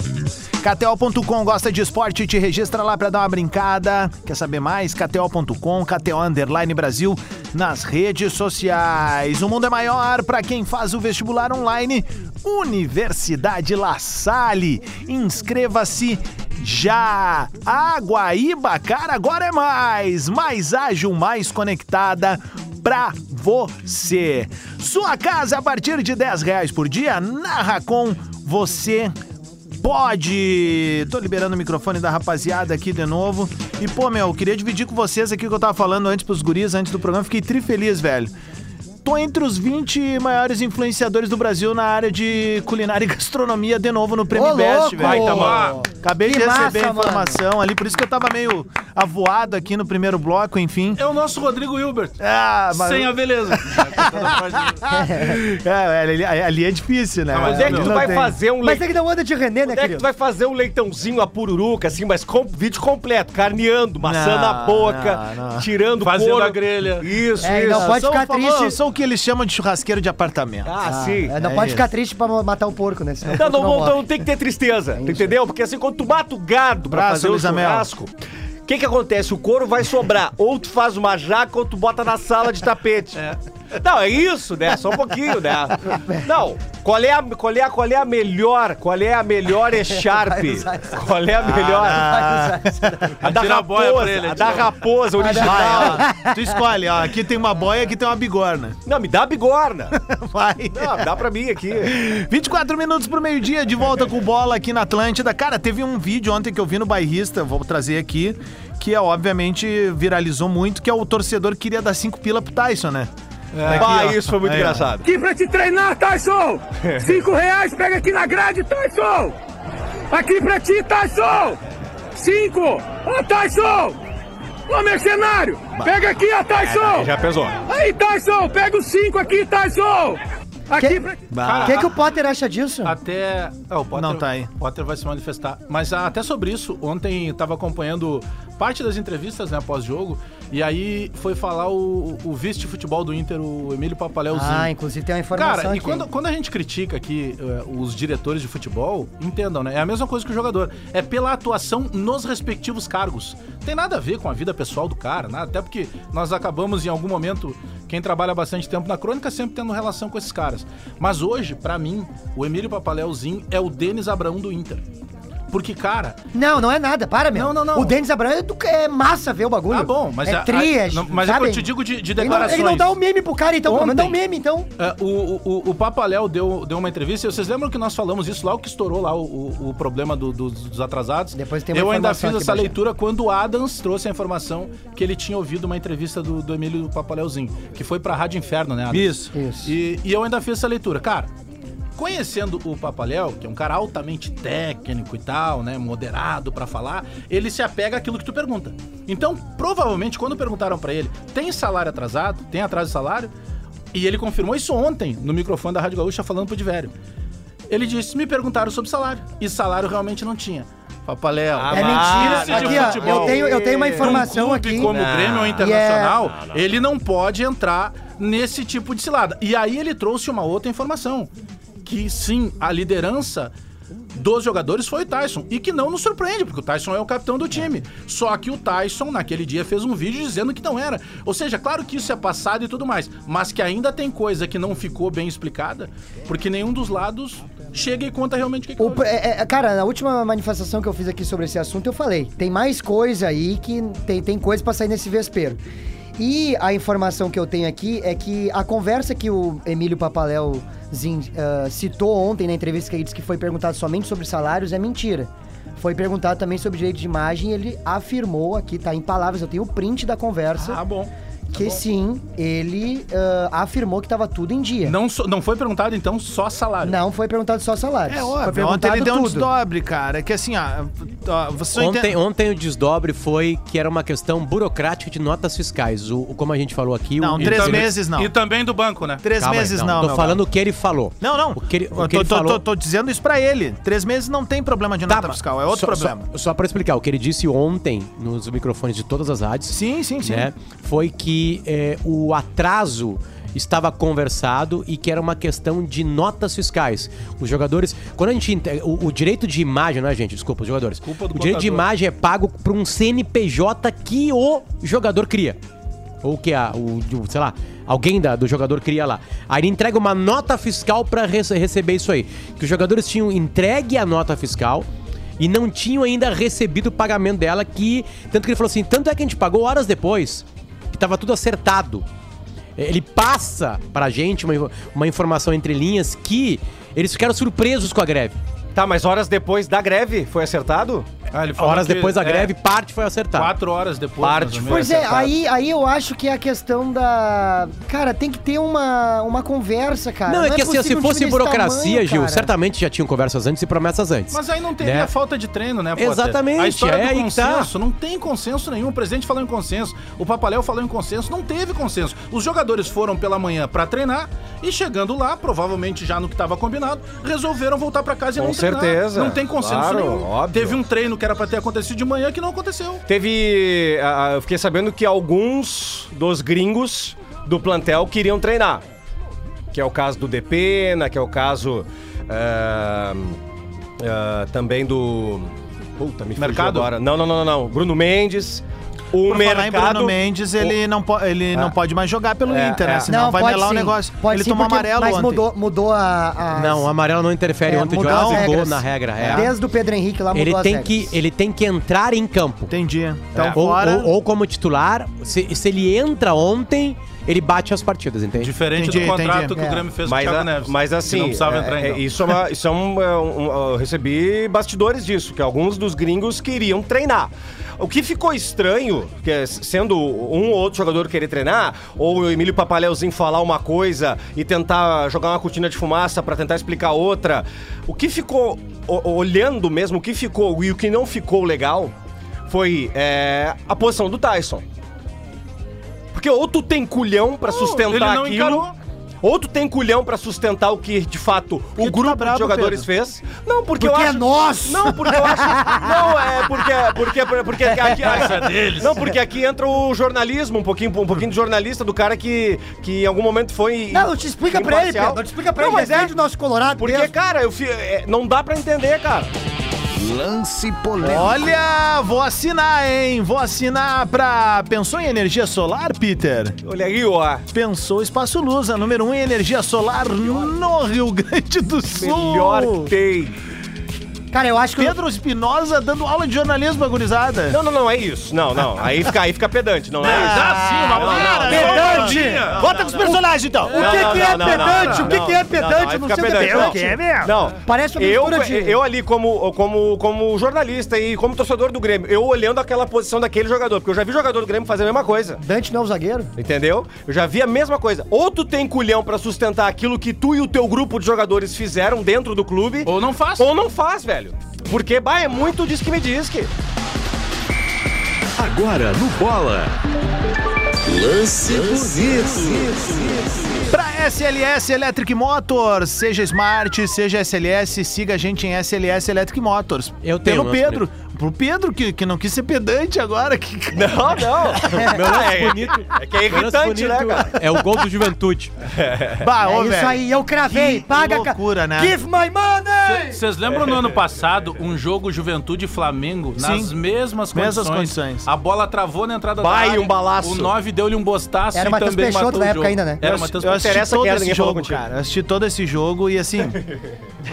KTO.com, gosta de esporte? Te registra lá pra dar uma brincada. Quer saber mais? KTO.com, KTO Underline Brasil, nas redes sociais. O mundo é maior para quem faz o vestibular online. Universidade La Salle. Inscreva-se já! A Guaíba, cara, agora é mais! Mais ágil, mais conectada pra você. Sua casa a partir de 10 reais por dia, na Racon, você pode! Tô liberando o microfone da rapaziada aqui de novo. E, pô, meu, queria dividir com vocês aqui o que eu tava falando antes pros guris, antes do programa. Fiquei tri feliz, velho. Tô entre os 20 maiores influenciadores do Brasil na área de culinária e gastronomia de novo no Prêmio Ô, Best, louco! velho. Vai, tá bom. Acabei Que de receber a massa, informação ali, por isso que eu tava meio avoado aqui no primeiro bloco, enfim. É o nosso Rodrigo Hilbert. Ah, mas... Sem a beleza. É, ali, ali é difícil, né? mas Onde é que tu não vai tem. fazer um Mas leitão? é que não anda de René, né, Onde é que querido? tu vai fazer um leitãozinho a pururuca, assim, mas com vídeo completo, carneando, maçã Não, na boca, não, não. tirando Fazendo couro. a grelha. Isso, É, e isso. não pode São ficar famosos- triste. São o que eles chamam de churrasqueiro de apartamento. Ah, sim. É, não É pode isso. ficar triste pra matar o porco, né? Senão o Não, porco não, não, morre. não tem que ter tristeza, tu entendeu? Porque assim, quando tu mata o gado pra Abraço, fazer o Luísa Mel. churrasco, o que que acontece? O couro vai sobrar. ou tu faz uma jaca ou tu bota na sala de tapete. Não, é isso, né? Só um pouquinho, né? Não, qual é a, qual é a, qual é a melhor, qual é a melhor usar isso. Qual é a melhor? Daí. a da Tira a boia raposa, pra ele, a da raposa original. Vai, ó. Tu escolhe, ó. Aqui tem uma boia, aqui tem uma bigorna. Não, me dá a bigorna. Vai. Não, dá pra mim aqui. 24 minutos pro meio-dia, de volta com bola aqui na Atlântida. Cara, teve um vídeo ontem que eu vi no bairrista, vou trazer aqui, que é, obviamente viralizou muito, que é o torcedor que queria dar cinco pila pro Tyson, né? Aqui, ah, ó. isso foi muito Aí, engraçado. aqui pra te treinar, Tyson! Cinco reais, pega aqui na grade, Tyson! Aqui pra ti, Tyson! Cinco! Ó, Tyson! Ô, mercenário! Pega aqui, ó, Tyson! Já pesou. Aí, Tyson! Pega os cinco aqui, Tyson! Aqui Que- pra que, que o Potter acha disso? Até. Ah, o Potter, Não tá aí. o Potter vai se manifestar. Mas ah, até sobre isso, ontem eu tava acompanhando parte das entrevistas, né, pós-jogo. E aí foi falar o, o vice de futebol do Inter, o Emílio Papaleuzinho. Ah, inclusive tem uma informação Cara, e aqui. quando, quando a gente critica aqui eh, os diretores de futebol, entendam, né? É a mesma coisa que o jogador. É pela atuação nos respectivos cargos. Tem nada a ver com a vida pessoal do cara, nada. Até porque nós acabamos, em algum momento, quem trabalha bastante tempo na crônica, sempre tendo relação com esses caras. Mas hoje, pra mim, o Emílio Papaleuzinho é o Denis Abraão do Inter. Porque, cara, Não, não é nada, para, meu. Não, não, não. O Denis Abraão é, do- é massa ver o bagulho. Tá bom, mas é a- tri, a- é, não, mas é sabe? que eu te digo de- de Ele não- declarações. Ele não dá o meme pro cara, então, menos dá o Ontem. meme, então. É, o, o, o Papaléu deu, deu uma entrevista, e vocês lembram que nós falamos isso lá, o que estourou lá, o, o, o problema do- do- dos atrasados? Depois tem uma Eu ainda fiz aqui, essa leitura quando o Adams trouxe a informação que ele tinha ouvido uma entrevista do, do Emílio Papaléuzinho, que foi pra Rádio Inferno, né, Adams? Isso. Isso. E, e eu ainda fiz essa leitura. Cara, conhecendo o Papaléu, que é um cara altamente técnico e tal, né, moderado pra falar, ele se apega àquilo que tu pergunta. Então, provavelmente, quando perguntaram pra ele, tem salário atrasado? Tem atraso de salário? E ele confirmou isso ontem no microfone da Rádio Gaúcha falando pro Divério. Ele disse: me perguntaram sobre salário. E salário realmente não tinha. Papaléu. Ah, É mentira. Aqui, ó, eu tenho, eu tenho uma informação Num clube aqui. como o Grêmio ou Internacional, E ele não pode entrar nesse tipo de cilada. E aí ele trouxe uma outra informação. Que sim, a liderança dos jogadores foi o Tyson. E que não nos surpreende, porque o Tyson é o capitão do time. Só que o Tyson, naquele dia, fez um vídeo dizendo que não era. Ou seja, claro que isso é passado e tudo mais, mas que ainda tem coisa que não ficou bem explicada, porque nenhum dos lados chega e conta realmente o que, que O, é, é, cara, na última manifestação que eu fiz aqui sobre esse assunto, eu falei: tem mais coisa aí que tem, tem coisa pra sair nesse vespeiro. E a informação que eu tenho aqui é que a conversa que o Emílio Papaléu Zin, ah, citou ontem na entrevista que ele disse que foi perguntado somente sobre salários é mentira. Foi perguntado também sobre direito de imagem e ele afirmou aqui, tá em palavras, eu tenho o print da conversa, Ah, bom. Que sim, ele ah, afirmou que tava tudo em dia. Não, so- não foi perguntado, então, só salário. Não foi perguntado só salários. É foi óbvio, perguntado ontem ele deu um tudo. desdobre, cara. É que assim, ó, ó você Ontem, ontem o desdobre foi que era uma questão burocrática de notas fiscais. O, o- como a gente falou aqui... Não, o, três também- meses não. E também do banco, né? Três Calma aí, meses não, Tô falando o que ele falou. Não, não. O que ele, o que tô, ele tô- falou... tô- tô dizendo isso pra ele. Três meses não tem problema de nota Tá, fiscal, é outro só, problema. Só, só pra explicar, o que ele disse ontem nos microfones de todas as rádios, Sim, sim, sim. né, foi que é, o atraso estava conversado e que era uma questão de notas fiscais. Os jogadores, quando a gente o, o direito de imagem, não é gente, desculpa, os jogadores. Culpa do o direito de contador. imagem é pago por um CNPJ que o jogador cria. Ou que a, o, sei lá, alguém da- do jogador cria lá. Aí ele entrega uma nota fiscal pra rece- receber isso aí. Que os jogadores tinham entregue a nota fiscal e não tinham ainda recebido o pagamento dela, que. Tanto que ele falou assim, tanto é que a gente pagou horas depois, que tava tudo acertado. Ele passa pra gente uma, uma informação entre linhas que eles ficaram surpresos com a greve. Tá, mas horas depois da greve foi acertado? Ah, ele falou Horas que, depois da é, greve, parte foi acertada. Quatro horas depois. Parte foi. Pois é, aí, aí eu acho que é a questão da. Cara, tem que ter uma, uma conversa, cara. não, é que assim, se fosse burocracia, tamanho, Gil, cara. certamente já tinham conversas antes e promessas antes. Mas aí não teria Né? falta de treino, né, Potter? Exatamente, A história é do aí que tá. consenso, não tem consenso nenhum. O presidente falou em consenso, o Papaléu falou em consenso, não teve consenso. Os jogadores foram pela manhã pra treinar e chegando lá, provavelmente já no que estava combinado, resolveram voltar pra casa e Com não treinar. certeza. Não tem consenso Claro, nenhum. óbvio. Teve um treino que era pra ter acontecido de manhã que não aconteceu. Teve. ah, eu fiquei sabendo que alguns dos gringos do plantel queriam treinar. Que é o caso do Depena, que é o caso ah, ah, também do. Puta, me fugiu Mercado? agora. Não, não, não, não, não. Bruno Mendes. O Por falar em mercado. Bruno Mendes, ele, não, po ele não pode mais jogar pelo É, Inter, né? é. Senão vai pode melar o sim. negócio. Pode ele sim, tomou porque- amarelo Mas ontem. mudou, mudou a. as- Não, o amarelo não interfere. é, ontem mudou mudou regras. na regra. É. Desde o Pedro Henrique lá mudou Ele tem, que, ele tem que entrar em campo. Entendi. Então É. Ou, fora... ou- ou como titular, se, se ele entra ontem, ele bate as partidas, entende? Diferente Entendi, do contrato entendi. que o É. Grêmio fez Mas, com o Thiago Neves. mas assim, não precisava é- entrar, é- então. isso é uma. Isso é um, é um- Eu recebi bastidores disso, que alguns dos gringos queriam treinar. O que ficou estranho, que é, sendo um ou outro jogador querer treinar, ou o Emílio Papaleuzinho falar uma coisa e tentar jogar uma cortina de fumaça pra tentar explicar outra, o que ficou, olhando mesmo, o que ficou e o que não ficou legal foi é, a posição do Tyson. Porque ou tu tem culhão pra sustentar ele não aquilo, encarou. Ou tu tem culhão pra sustentar o que, de fato, o tu grupo tá bravo, de jogadores Pedro? fez. Não, porque, eu Porque é acho... nosso! Não, porque eu acho... Não, é porque... Porque, porque aqui... É deles. Não, porque aqui entra o jornalismo, um pouquinho, um pouquinho de jornalista do cara que, que em algum momento foi Não, te explica pra ele, imparcial. Pedro. Não te explica pra Não, ele. mas é, Defende o nosso Colorado. porque, mesmo. cara, eu fi- é, não dá pra entender, cara. Lance polêmico. Olha, vou assinar, hein? Vou assinar pra... Pensou em energia solar, Peter? Olha aí, ó. Pensou Espaço Lusa, número 1 um em energia solar no Rio Grande do Sul. Melhor que tem. Cara, eu acho que. Pedro Espinosa dando aula de jornalismo, gurizada. Não, não, não, é isso. Não, não. Aí fica, aí fica pedante, não é isso. Dá sim, uma não, palavra. pedante! Bota com os personagens, então. O que, que é pedante? o que, que é pedante aí no fica seu pedante. debate? Não. É mesmo? Não. Parece uma Eu, mistura de... eu ali, como, como, como jornalista e como torcedor do Grêmio, eu olhando aquela posição daquele jogador, porque eu já vi jogador do Grêmio fazer a mesma coisa. Dante não é o zagueiro? Entendeu? Eu já vi a mesma coisa. Ou tu tem culhão pra sustentar aquilo que tu e o teu grupo de jogadores fizeram dentro do clube, Ou não faz. ou não faz, velho. Porque, bah, é muito diz que me diz que. Agora no Bola. Lance bonito. Pra SLS Electric Motors, seja Smart, seja SLS, siga a gente em SLS Electric Motors. Eu tenho Pelo pro Pedro, que, que não quis ser pedante agora. Que... Não, não. Meu lance é, bonito. É que é irritante, né, cara? É o gol do Juventude. Bah, é ô, isso velho. aí, eu cravei. Que paga, loucura, né? Give my money! Vocês lembram no ano passado um jogo Juventude Flamengo Sim. nas mesmas condições? Mesmas condições. A bola travou na entrada Vai, da área. um balaço. O 9 deu-lhe um bostaço era e Matheus também Peixoto matou na época ainda, né? Era Matheus Eu assisti todo esse jogo, cara. Eu assisti todo esse jogo e assim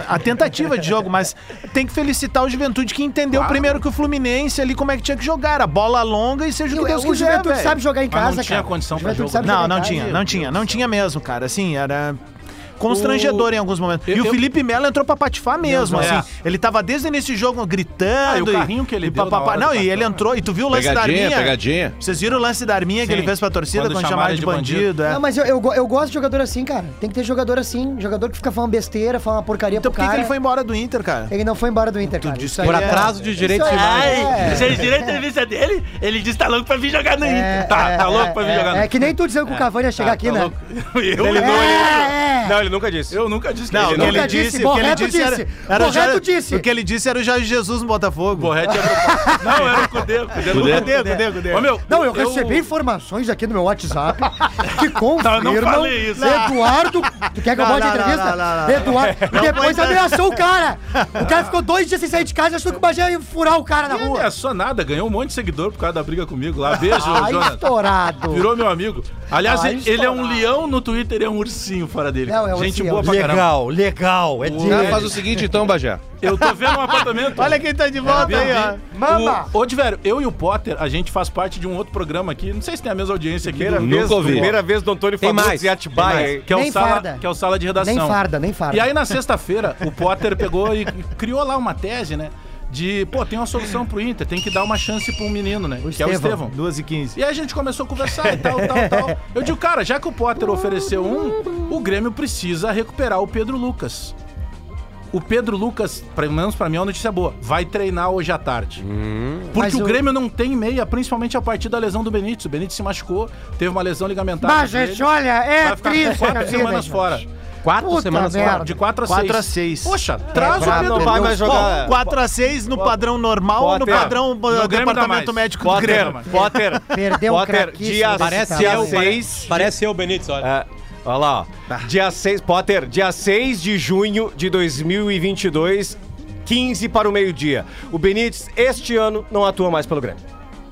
a tentativa de jogo, mas tem que felicitar o Juventude que entendeu claro. primeiro que o Fluminense ali como é que tinha que jogar. A bola longa e seja o que Deus é, quiser. O Juventude sabe jogar em casa, cara. não tinha cara. condição pra jogo. Não, não tinha, não tinha, não tinha mesmo, cara. Assim, era constrangedor o... em alguns momentos. Eu, e o eu... Felipe Melo entrou pra patifar mesmo, assim. É. Ele tava desde o início do jogo gritando. Ah, e o carrinho que ele e deu. Papapá... Não, e ele entrou. E tu viu o lance da Arminha? Pegadinha. Vocês viram o lance da Arminha que ele fez pra torcida quando, quando chamaram de bandido? É. Não, mas eu, eu gosto de jogador assim, cara. Tem que ter jogador assim. Jogador que fica falando besteira, falando uma porcaria então, pro cara. Então por que ele foi embora do Inter, cara? Ele não foi embora do Inter, cara. Por é- atraso de direitos finais. direito de a é dele? Ele disse tá louco pra vir jogar no Inter. Tá, tá louco pra vir jogar no Inter. É que nem tu dizendo que o Cavani ia chegar tá aqui, tá né? Eu não. Não, ele ele nunca disse. Eu nunca disse que não, ele, ele disse. O que ele disse, era, o disse. O que ele disse era o Jorge Jesus no Botafogo. Borreto é era o... Não, era o Cudê. É Cudê, Cudê, Cudê. Ô, meu, não, eu, eu recebi informações aqui no meu WhatsApp que confirmam... Não, eu não falei isso. Eduardo... Tu quer que eu bote a entrevista? Eduardo... E depois ameaçou o cara. O cara ficou dois dias sem sair de casa e achou que o Bagé ia furar o cara na rua. É não ameaçou nada. Ganhou um monte de seguidor por causa da briga comigo lá. Beijo, Jonas. estourado. Virou meu amigo. Aliás, ele é um leão no Twitter e é um ursinho fora dele. Não, é legal. Gente assim, boa pra legal, caramba. Legal, legal. É o... ah, faz o seguinte então, Bajé. Eu tô vendo um apartamento. Olha quem tá de volta é, aí, ó. Mama! Ô, Diverio, eu e o Potter, a gente faz parte de um outro programa aqui. Não sei se tem a mesma audiência aqui. Primeira, do... vez, do... primeira vez do Antônio tem e Atibaia. Que, é o sala, que é o sala de redação. Nem farda, nem farda. E aí, na sexta-feira, o Potter pegou e criou lá uma tese, né? de, pô, tem uma solução pro Inter, tem que dar uma chance pro um menino, né? O que Estevão, é o Estevão. 2 e 15. E aí a gente começou a conversar e tal, tal, tal. Eu digo, cara, já que o Potter ofereceu um, o Grêmio precisa recuperar o Pedro Lucas. O Pedro Lucas, pelo menos pra mim, é uma notícia boa. Vai treinar hoje à tarde. Hum. Porque Mas o eu- Grêmio não tem meia, principalmente a partir da lesão do Benítez. O Benítez se machucou, teve uma lesão ligamentar. Mas, gente, olha, é triste quatro semanas gente. fora quatro Puta semanas? merda. De 4 a 6. 4 a 6. Poxa, é, traz o pra Pedro. vai jogar- 4 a 6 no padrão normal ou no padrão do eh, tá departamento médico do Grêmio? Potter, Potter, né, Perdeu dia Parece eu, seis. Parece eu, Benítez, olha. Olha lá, ó. Tá. Dia 6, Potter, dia 6 de junho de 2022, 15 para o meio-dia. O Benítez, este ano, não atua mais pelo Grêmio.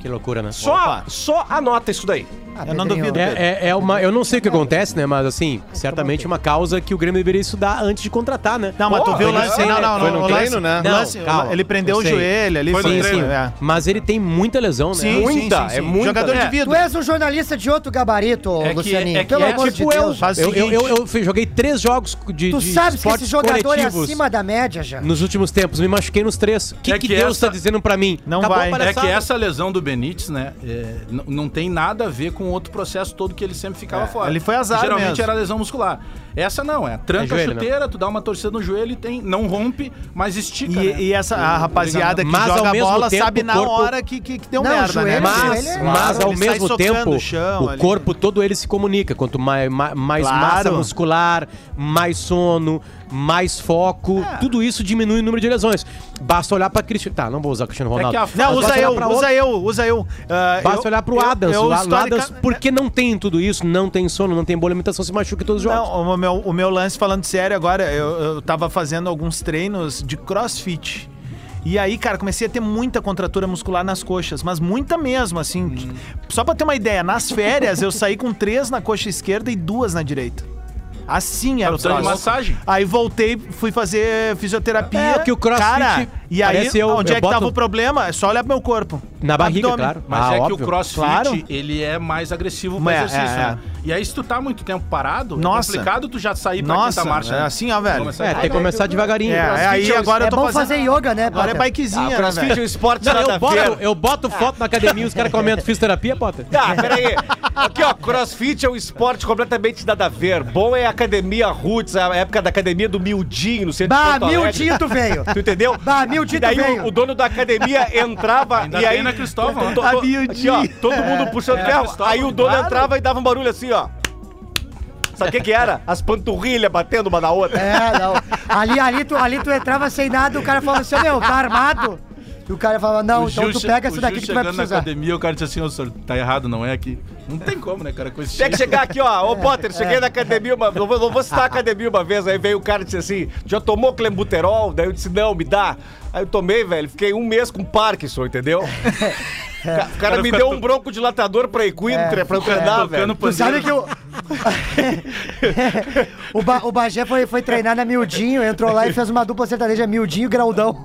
Que loucura, né? Só, só anota isso daí. Ah, eu não duvido. Né? É, é, é uma, eu não sei o que acontece, né? Mas assim, certamente tá uma causa que o Grêmio deveria estudar antes de contratar, né? Não, mas tu viu o lance. Não, não, não. Foi no treino, né? Não, lance, calma, ele prendeu o joelho ali. Foi sim, treino, sim. É. Mas ele tem muita lesão, né? Sim, muita, sim, é sim, é muito. Jogador né? de vida. Tu és um jornalista de outro gabarito, é que, Lucianinho. É que, pelo é, amor tipo de Deus. Eu, eu, eu, eu, joguei três jogos de Tu de sabes que esse jogador é acima da média já. Nos últimos tempos, me machuquei nos três. O que, é Deus está dizendo pra mim? Não vai. É que essa lesão do Benito. Benítez, né? É, não tem nada a ver com outro processo todo que ele sempre ficava é, fora. Ele foi azar Geralmente mesmo. era lesão muscular. Essa não, é tranca é joelho, a chuteira, tu dá uma torcida no joelho e tem, não rompe, mas estica. E, né? e essa a rapaziada que mas joga bola tempo, sabe corpo... na hora que, que, que deu não, merda, né? joelho, né? Mas, mas, mas ao mesmo tempo, o, chão, o corpo todo ele se comunica. Quanto mais, mais claro. massa muscular, mais sono, mais foco, é. tudo isso diminui o número de lesões. Basta olhar pra Cristiano. Tá, não vou usar o Cristiano Ronaldo. É não, usa eu, usa, usa eu, usa eu, uh, Basta eu, olhar pro eu, Adams. Eu, eu, o. Adams, porque não tem tudo isso, não tem sono, não tem boa alimentação, se machuca em todos os jogos. Não, o meu, o meu lance, falando sério agora, eu, eu tava fazendo alguns treinos de crossfit. E aí, cara, comecei a ter muita contratura muscular nas coxas, mas muita mesmo, assim. Hum. Só pra ter uma ideia, nas férias eu saí com três na coxa esquerda e duas na direita. Assim era o troço. de massagem. Aí voltei, fui fazer fisioterapia. É, que o crossfit Cara, e aí, eu, onde eu é que boto... tava o problema? É só olhar pro meu corpo. Na barriga, Abdômen. claro. Mas ah, é óbvio. que o crossfit, claro. ele é mais agressivo pro é, é, é, né? E aí, se tu tá muito tempo parado, é Nossa. é complicado tu já sair pra Nossa, quinta marcha. É né? assim, ó, velho. É, tem que começar devagarinho. É, é aí agora eu é tô bom fazendo... fazer yoga, né, Agora é bikezinha, ah, né, crossfit, né, velho? esporte não, eu, boto, eu boto foto na academia e os caras comentam, fiz terapia, Potter? Tá, peraí. Aqui, ó, crossfit é um esporte completamente nada a ver. Bom é a academia roots, a época da academia do Mildinho, no centro bah, de Bah, Mildinho tu veio. Tu entendeu? Bah, Mildinho tu veio. E daí o dono da academia entrava Ainda e aí... na Cristóvão. Todo mundo puxando é, ferro. Aí o dono entrava e dava um barulho assim, ó ó. Sabe o que, que era? As panturrilhas batendo uma na outra. É, não. Ali, ali, tu, ali tu entrava sem nada, o cara falava assim, meu, tá armado? E o cara falava, não, O então Gil tu pega o essa daqui Gil que tu vai chegando na precisar. academia, o cara disse assim, ô senhor, tá errado, não é aqui. Não tem como, né, cara, com esse Tem que chegar aqui, ó. Ô, Potter, cheguei na academia uma não vou, não vou citar a academia uma vez. Aí veio o cara e disse assim: já tomou clembuterol? Daí eu disse: não, me dá. Aí eu tomei, velho. Fiquei um mês com Parkinson, entendeu? O ca- o cara me fica deu um broncodilatador pra equino É, pra eu treinar, velho. Tu sabe que o. o, ba o Bagé foi, foi treinar na Miudinho, entrou lá e fez uma dupla sertaneja Miudinho e Graudão.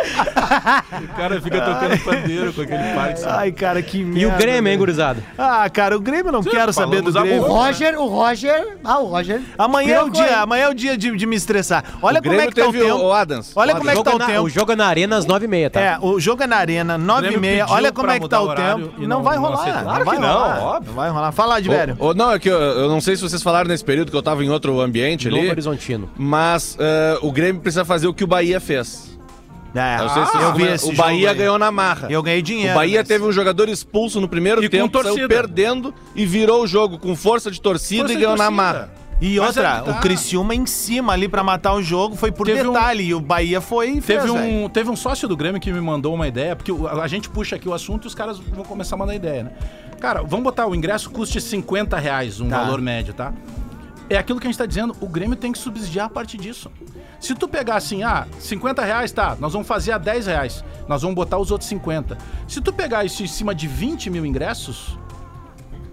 O cara fica tocando pandeiro com aquele Parkinson. Ai, cara, que merda. E o Grêmio, hein, gurizada? Ah, cara, o Grêmio não quero saber do Grêmio. O pouco. Roger, o Roger. Ah, o Roger. Amanhã é o dia, amanhã é o dia de, de me estressar. Olha O como é que tá o o, tempo. o Adams. Olha O como é que Jogo tá o na- tempo. o jogo é na Arena às 9h30, tá? É, o jogo é na arena, 9 e Grêmio meia. pediu Olha como é que tá o o tempo. e Não, não- vai rolar. não Claro vai que não, rolar. óbvio. Não vai rolar. Fala de velho. O- o- não, é que eu, eu não sei se vocês falaram nesse período que eu tava em outro ambiente Novo ali. Horizontino. Mas eh, o Grêmio precisa fazer o que o Bahia fez. É, Eu não sei se eu vi esse o Bahia aí. ganhou na marra. Eu ganhei dinheiro. O Bahia mas- teve um jogador expulso no primeiro E tempo, saiu perdendo e virou o jogo com força de torcida Força e de ganhou na torcida. marra. E Mas outra, é tá. o Criciúma em cima ali pra matar o jogo foi por Teve um- detalhe. E o Bahia foi e fez, Teve velho. um, teve um sócio do Grêmio que me mandou uma ideia, porque a, gente puxa aqui o assunto e os caras vão começar a mandar ideia, né? Cara, vamos botar o ingresso custe 50 reais, um Tá. valor médio, tá? É aquilo que a gente tá dizendo, o Grêmio tem que subsidiar a parte disso. Se tu pegar assim, ah, 50 reais, tá, nós vamos fazer a 10 reais, nós vamos botar os outros 50. Se tu pegar isso em cima de 20 mil ingressos,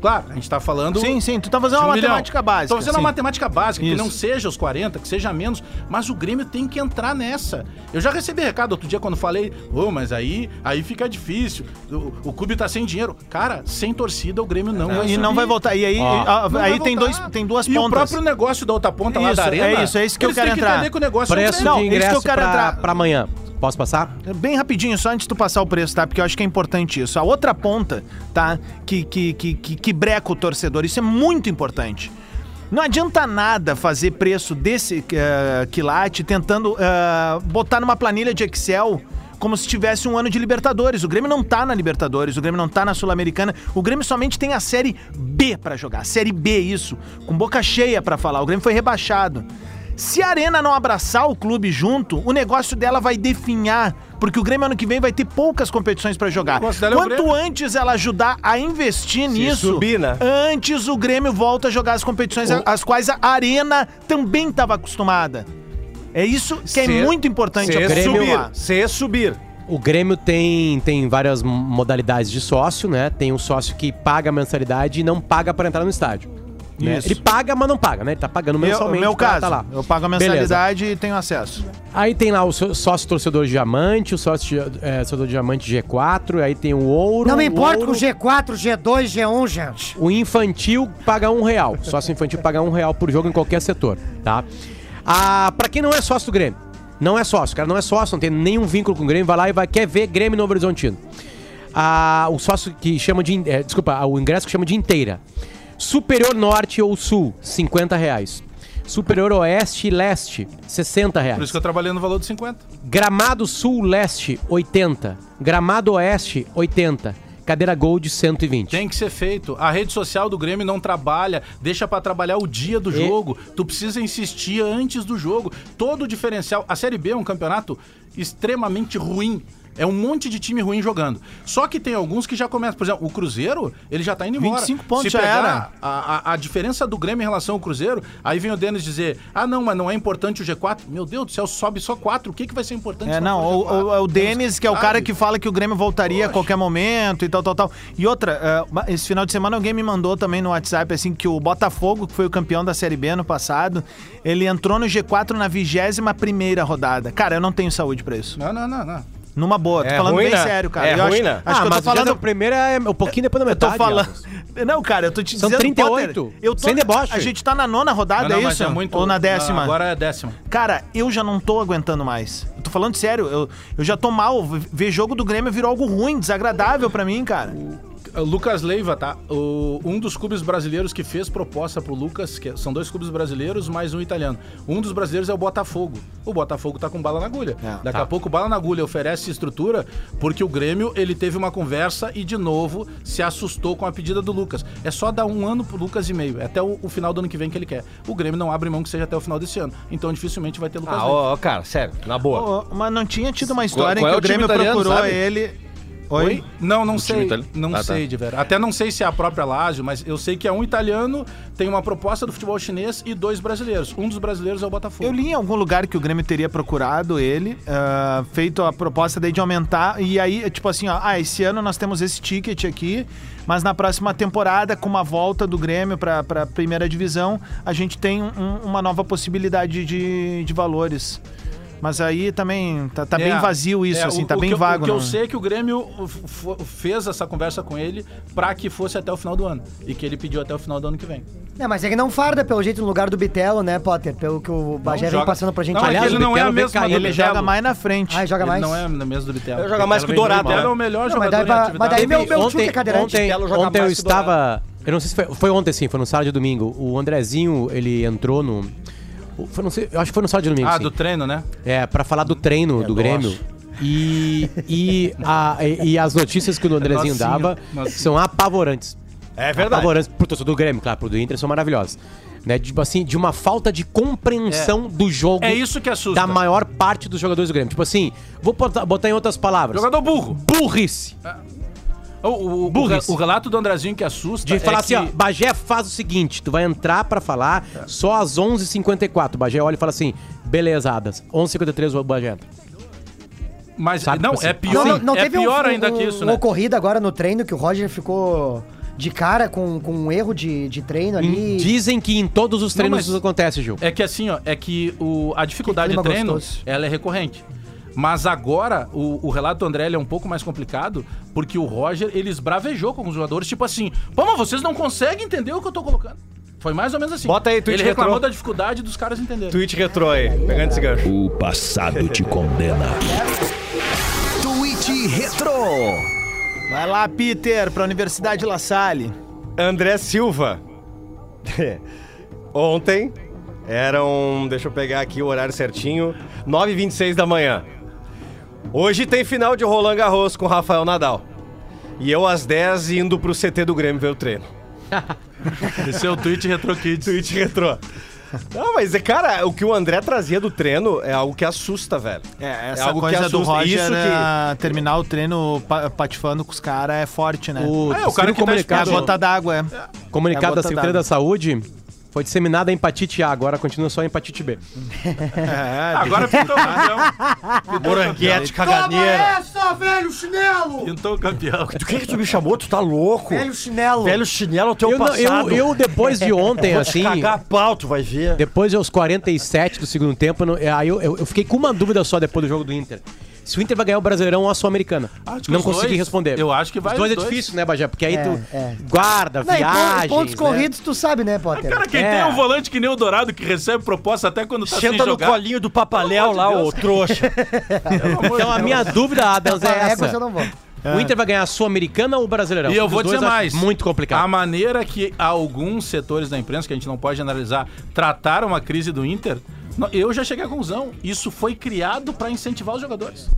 claro, a gente tá falando... Sim, sim, tu tá fazendo de uma um milhão. matemática básica. Tô fazendo sim. uma matemática básica, Isso. que não seja os 40, que seja menos, mas o Grêmio tem que entrar nessa. Eu já recebi recado outro dia quando falei, ô, mas aí, aí fica difícil, o, o clube tá sem dinheiro. Cara, sem torcida o Grêmio não, vai E não subir. vai voltar. E aí, ah, Não aí vai tem, dois, tem duas E pontas. o próprio negócio da outra ponta lá Isso, da arena. é isso, é isso que eu quero entrar. que entender que o negócio Preço é Não, de isso que eu ingresso quero pra, entrar. pra amanhã. Posso passar? Bem rapidinho, só antes de tu passar o preço, tá? Porque eu acho que é importante isso. A outra ponta, tá? Que, que, que, que, que breca o torcedor. Isso é muito importante. Não adianta nada fazer preço desse eh, quilate tentando eh, botar numa planilha de Excel como se tivesse um ano de Libertadores. O Grêmio não tá na Libertadores, o Grêmio não tá na Sul-Americana. O Grêmio somente tem a Série B pra jogar. Série B, isso. Com boca cheia pra falar. O Grêmio foi rebaixado. Se a Arena não abraçar o clube junto, o negócio dela vai definhar, porque o Grêmio ano que vem vai ter poucas competições pra jogar. é o Quanto Grêmio. antes ela ajudar a investir nisso, subir, né? antes o Grêmio volta a jogar as competições a- às quais a Arena também estava acostumada. É isso que é Se- muito importante Se Grêmio- subir, lá. se subir. O Grêmio tem, tem várias modalidades de sócio, né? Tem um sócio que paga a mensalidade e não paga para entrar no estádio. Né? Ele paga, mas não paga, né? Ele tá pagando Eu, mensalmente. meu pra caso, tá lá. eu pago a Beleza. mensalidade e tenho acesso. Aí tem lá o só- sócio torcedor diamante, o sócio é, torcedor diamante G4, aí tem o ouro. Não me o importa com G4, G2, G1, gente. O infantil paga um real. Sócio infantil paga um real por jogo em qualquer setor, tá? Ah, pra quem não é sócio do Grêmio, não é sócio, o cara não é sócio, não tem nenhum vínculo com o Grêmio, vai lá e vai, quer ver Grêmio Novo Horizontino. Ah, o sócio que chama de. é, desculpa, o ingresso que chama de inteira. Superior Norte ou Sul, 50 reais. Superior Oeste e Leste, 60 reais. Por isso que eu trabalhei no valor de 50. Gramado Sul Leste, 80. Gramado Oeste, 80. Cadeira Gold, 120. Tem que ser feito. A rede social do Grêmio não trabalha, deixa pra trabalhar o dia do E- jogo. Tu precisa insistir antes do jogo. Todo o diferencial. A Série B é um campeonato extremamente ruim. É um monte de time ruim jogando. Só que tem alguns que já começam. Por exemplo, o Cruzeiro, ele já tá indo embora. 25 pontos Se já era. A, a, a diferença do Grêmio em relação ao Cruzeiro, aí vem o Denis dizer: ah, não, mas não é importante o G4. Meu Deus do céu, sobe só 4. O que, que vai ser importante? É, não, o, G4? o, o Denis, que é o cara que fala que o Grêmio voltaria a qualquer momento e tal, tal, tal. E outra, eh, esse final de semana alguém me mandou também no WhatsApp, assim, que o Botafogo, que foi o campeão da Série B ano passado, ele entrou no G4 na 21 primeira rodada. Cara, eu não tenho saúde pra isso. Não, não, não, não. Numa boa, tô É falando ruim, bem né? sério, cara. É eu ruim, acho, né? acho ah, que eu tô mas falando... o primeiro é um pouquinho depois da Eu tô metade. falando. Elvis. Não, cara, eu tô te São dizendo. 38, Potter, eu tô... sem deboche. A gente tá na nona rodada, Não, não, é mas isso? é muito- Ou na décima? Não, agora é décima. Cara, eu já não tô aguentando mais. Eu tô falando sério, eu, eu já tô mal. Ver jogo do Grêmio virou algo ruim, desagradável pra mim, cara. O Lucas Leiva, tá? O- um dos clubes brasileiros que fez proposta pro Lucas, que são dois clubes brasileiros mais um italiano. Um dos brasileiros é o Botafogo. O Botafogo tá com bala na agulha. Daqui a pouco o bala na agulha oferece estrutura porque o Grêmio ele teve uma conversa e de novo se assustou com a pedida do Lucas. É só dar um ano pro Lucas e meio, é até o, o final do ano que vem que ele quer. O Grêmio não abre mão que seja até o final desse ano. Então dificilmente vai ter Lucas Ah, Leiva. ó, ó, cara, sério, na boa. Mas não tinha tido uma história qual em é que o o time Grêmio italiano, procurou sabe? ele. Oi? Não, não O sei. Não Ah, tá. sei, de verdade. Até não sei se é a própria Lazio, mas eu sei que é um italiano, tem uma proposta do futebol chinês e dois brasileiros. Um dos brasileiros é o Botafogo. Eu li em algum lugar que o Grêmio teria procurado ele, ah, feito a proposta daí de aumentar, e aí, tipo assim, ó, ah, esse ano nós temos esse ticket aqui, mas na próxima temporada, com uma volta do Grêmio pra, pra primeira divisão, a gente tem um- uma nova possibilidade de, de valores. Mas aí também tá, tá É, bem vazio isso, é, assim, o- tá o bem eu- vago. O que eu não- sei é que o Grêmio fez essa conversa com ele pra que fosse até o final do ano. E que ele pediu até o final do ano que vem. É, mas é que não farda, pelo jeito, no lugar do Bitelo, né, Potter? Pelo que o Bagé vem joga- passando pra gente. Não, é Aliás, ele não é a mesma do Ele joga mais na frente. Ah, joga Ele mais? não é na mesa do Bitelo. Ele joga mais que o Dourado, Ele é né? o melhor Não, mas jogador daí vai- atividade. mas daí meu- meu tio que é ontem, cadeirante, ontem, ontem eu estava. Eu não sei se foi, foi ontem sim, foi no sábado e domingo. O Andrezinho, ele entrou no. Foi, não sei, eu acho que foi no sábado e domingo. Ah, sim. do treino, né? É, pra falar do treino do Grêmio. E, e, a- e, e as notícias que o Andrezinho Nocinho, dava nocinho. são apavorantes. É verdade. Apavorantes pro torcedor do Grêmio, claro, pro do Inter são maravilhosas. Né, tipo assim, de uma falta de compreensão do jogo É isso que assusta. da maior parte dos jogadores do Grêmio. Tipo assim, vou botar, botar em outras palavras. Jogador burro. Burrice. O, o, o, o relato do Andrezinho que assusta De é falar que- assim, ó, Bagé faz o seguinte, tu vai entrar pra falar só às 11h54. Bagé olha e fala assim, beleza, Adas, 11h53 o Bagé. Mas Sabe, não, tipo é assim, pior, Não, não, não é teve pior um, ainda um, que isso, um né? ocorrido agora no treino que o Roger ficou de cara com, com um erro de, de treino ali. Dizem que em todos os treinos mas- isso acontece, Gil. É que assim, ó, é que o, a dificuldade de treino, gostoso. ela é recorrente. Mas agora, o, o relato do André ele é um pouco mais complicado, porque o Roger, ele esbravejou com os jogadores, tipo assim, pô, mas vocês não conseguem entender o que eu tô colocando. Foi mais ou menos assim. Bota aí, tweet Ele reclamou retrô. da dificuldade dos caras entenderem. Tweet retrô aí, pegando esse gancho. O passado te condena. Tweet Retro. Vai lá, Peter, pra Universidade La Salle. André Silva. Ontem eram, deixa eu pegar aqui o horário certinho, 9h26 da manhã. Hoje tem final de Roland Garros com Rafael Nadal. E eu às 10 indo pro CT do Grêmio ver o treino. Esse é o tweet Retro Kids. Tweet retrô. Não, mas, cara, o que o André trazia do treino é algo que assusta, velho. É, essa algo que coisa do assusta. Roger Isso que- é, terminar o treino pa- patifando com os caras é forte, né? O, É, o cara saiu um que tá É a comunicado, gota d'água, é. comunicado é a da Secretaria da Saúde foi disseminada a hepatite A, agora continua só a hepatite B. É, Agora pintou o campeão. Moranguete, caganeira. essa, velho chinelo! Pintou o campeão. Do que que tu me chamou? Tu tá louco? Velho chinelo. Velho chinelo é o teu Eu, não- passado. eu, eu, depois de ontem, Vou assim, cagar a pau, tu vai ver. depois aos 47 do segundo tempo, aí eu, eu, eu fiquei com uma dúvida só depois do jogo do Inter. Se o Inter vai ganhar o Brasileirão ou a Sul-Americana. Que Não consegui dois. responder. Eu acho que vai Os dois os é dois. difícil, né, Bagé? Porque aí É, tu é. guarda, Não, e viagens, pontos né? corridos, tu sabe, né, Potter? Cara, quem É. tem um volante que nem o Dourado, que recebe proposta até quando tá sem Senta no jogar. colinho do papaléu lá, ô trouxa. Então a minha dúvida, Adams, é essa. eu não vou. O Inter vai ganhar a Sul-Americana ou o Brasileirão? E eu vou dizer mais. Muito complicado. A maneira que alguns setores da imprensa, que a gente não pode analisar, trataram a crise do Inter, eu já cheguei à conclusão. Isso foi criado pra incentivar os jogadores.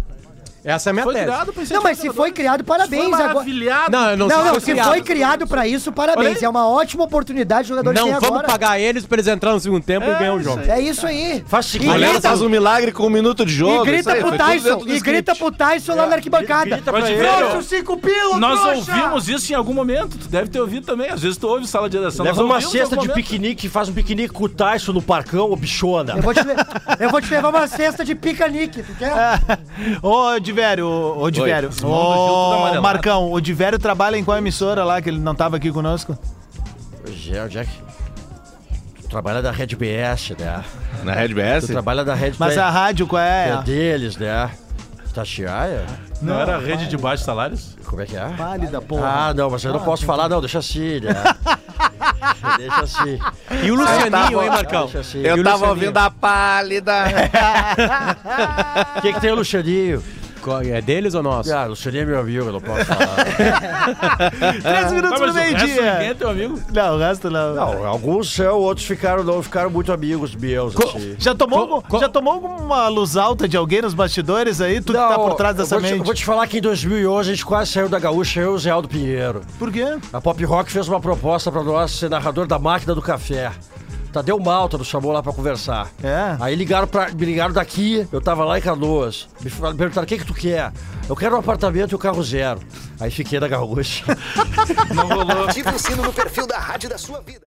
Essa é a minha Foi tese. criado pra Não, mas se foi criado, parabéns. Foi Agora... Não, eu não, Não, sei não, se criado. foi criado pra isso, parabéns. É uma ótima oportunidade, os jogadores Não vamos agora. pagar eles pra eles entrarem no segundo tempo e ganhar o jogo. É isso aí. Faz E seguinte. A galera grita, faz um milagre com um minuto de jogo. e grita aí, pro Tyson. E grita pro Tyson lá na arquibancada. grita pra cinco pila, Nós trouxa! ouvimos isso em algum momento. Tu deve ter ouvido também. Às vezes tu ouve sala de redação. Leva uma cesta de piquenique, faz um piquenique com o Tyson no parcão, ô bichona. Eu vou, te, levar uma cesta de pica-nique, tu quer? Ô, Divério, ô, ô, Divério. Simão do Gil, tudo Ô. Marcão, o Divério trabalha em qual emissora lá, que ele não tava aqui conosco? Hoje é, onde é que... Tu trabalha da Red BS, né? Na Red BS? Tu trabalha da Red Mas a rádio qual É é? deles, né? Tatiaia? Não, era rede de baixos salários? Como é que é? Pálida, porra. Ah, não, mas eu não posso falar, não, deixa assim, né? deixa assim. E o Lucianinho, hein, Marcão? Deixa assim. Eu E o tava Lucianinho? ouvindo a pálida. O que, que tem o Lucianinho? É deles ou nosso? Ah, não seria meu amigo, eu não posso falar. Três minutos Mas pro o resto ninguém é meio-dia. teu amigo? Não, o resto não. não, alguns são, outros ficaram, não ficaram muito amigos meus, assim. Já tomou, Co- algum- co- já tomou alguma luz alta de alguém nos bastidores aí? Tu que tá por trás eu dessa vou te, mente. eu vou te falar que em 2011 a gente quase saiu da gaúcha, eu e o Zé Aldo Pinheiro. Por quê? A Pop Rock fez uma proposta pra nós ser narrador da máquina do café. Tadeu Malta nos chamou lá pra conversar. É. Aí ligaram pra, me ligaram daqui, eu tava lá em Canoas. Me perguntaram, o que que tu quer? Eu quero um apartamento e o carro zero. Aí fiquei na gaúcha. Ative o sino no perfil da rádio da sua vida.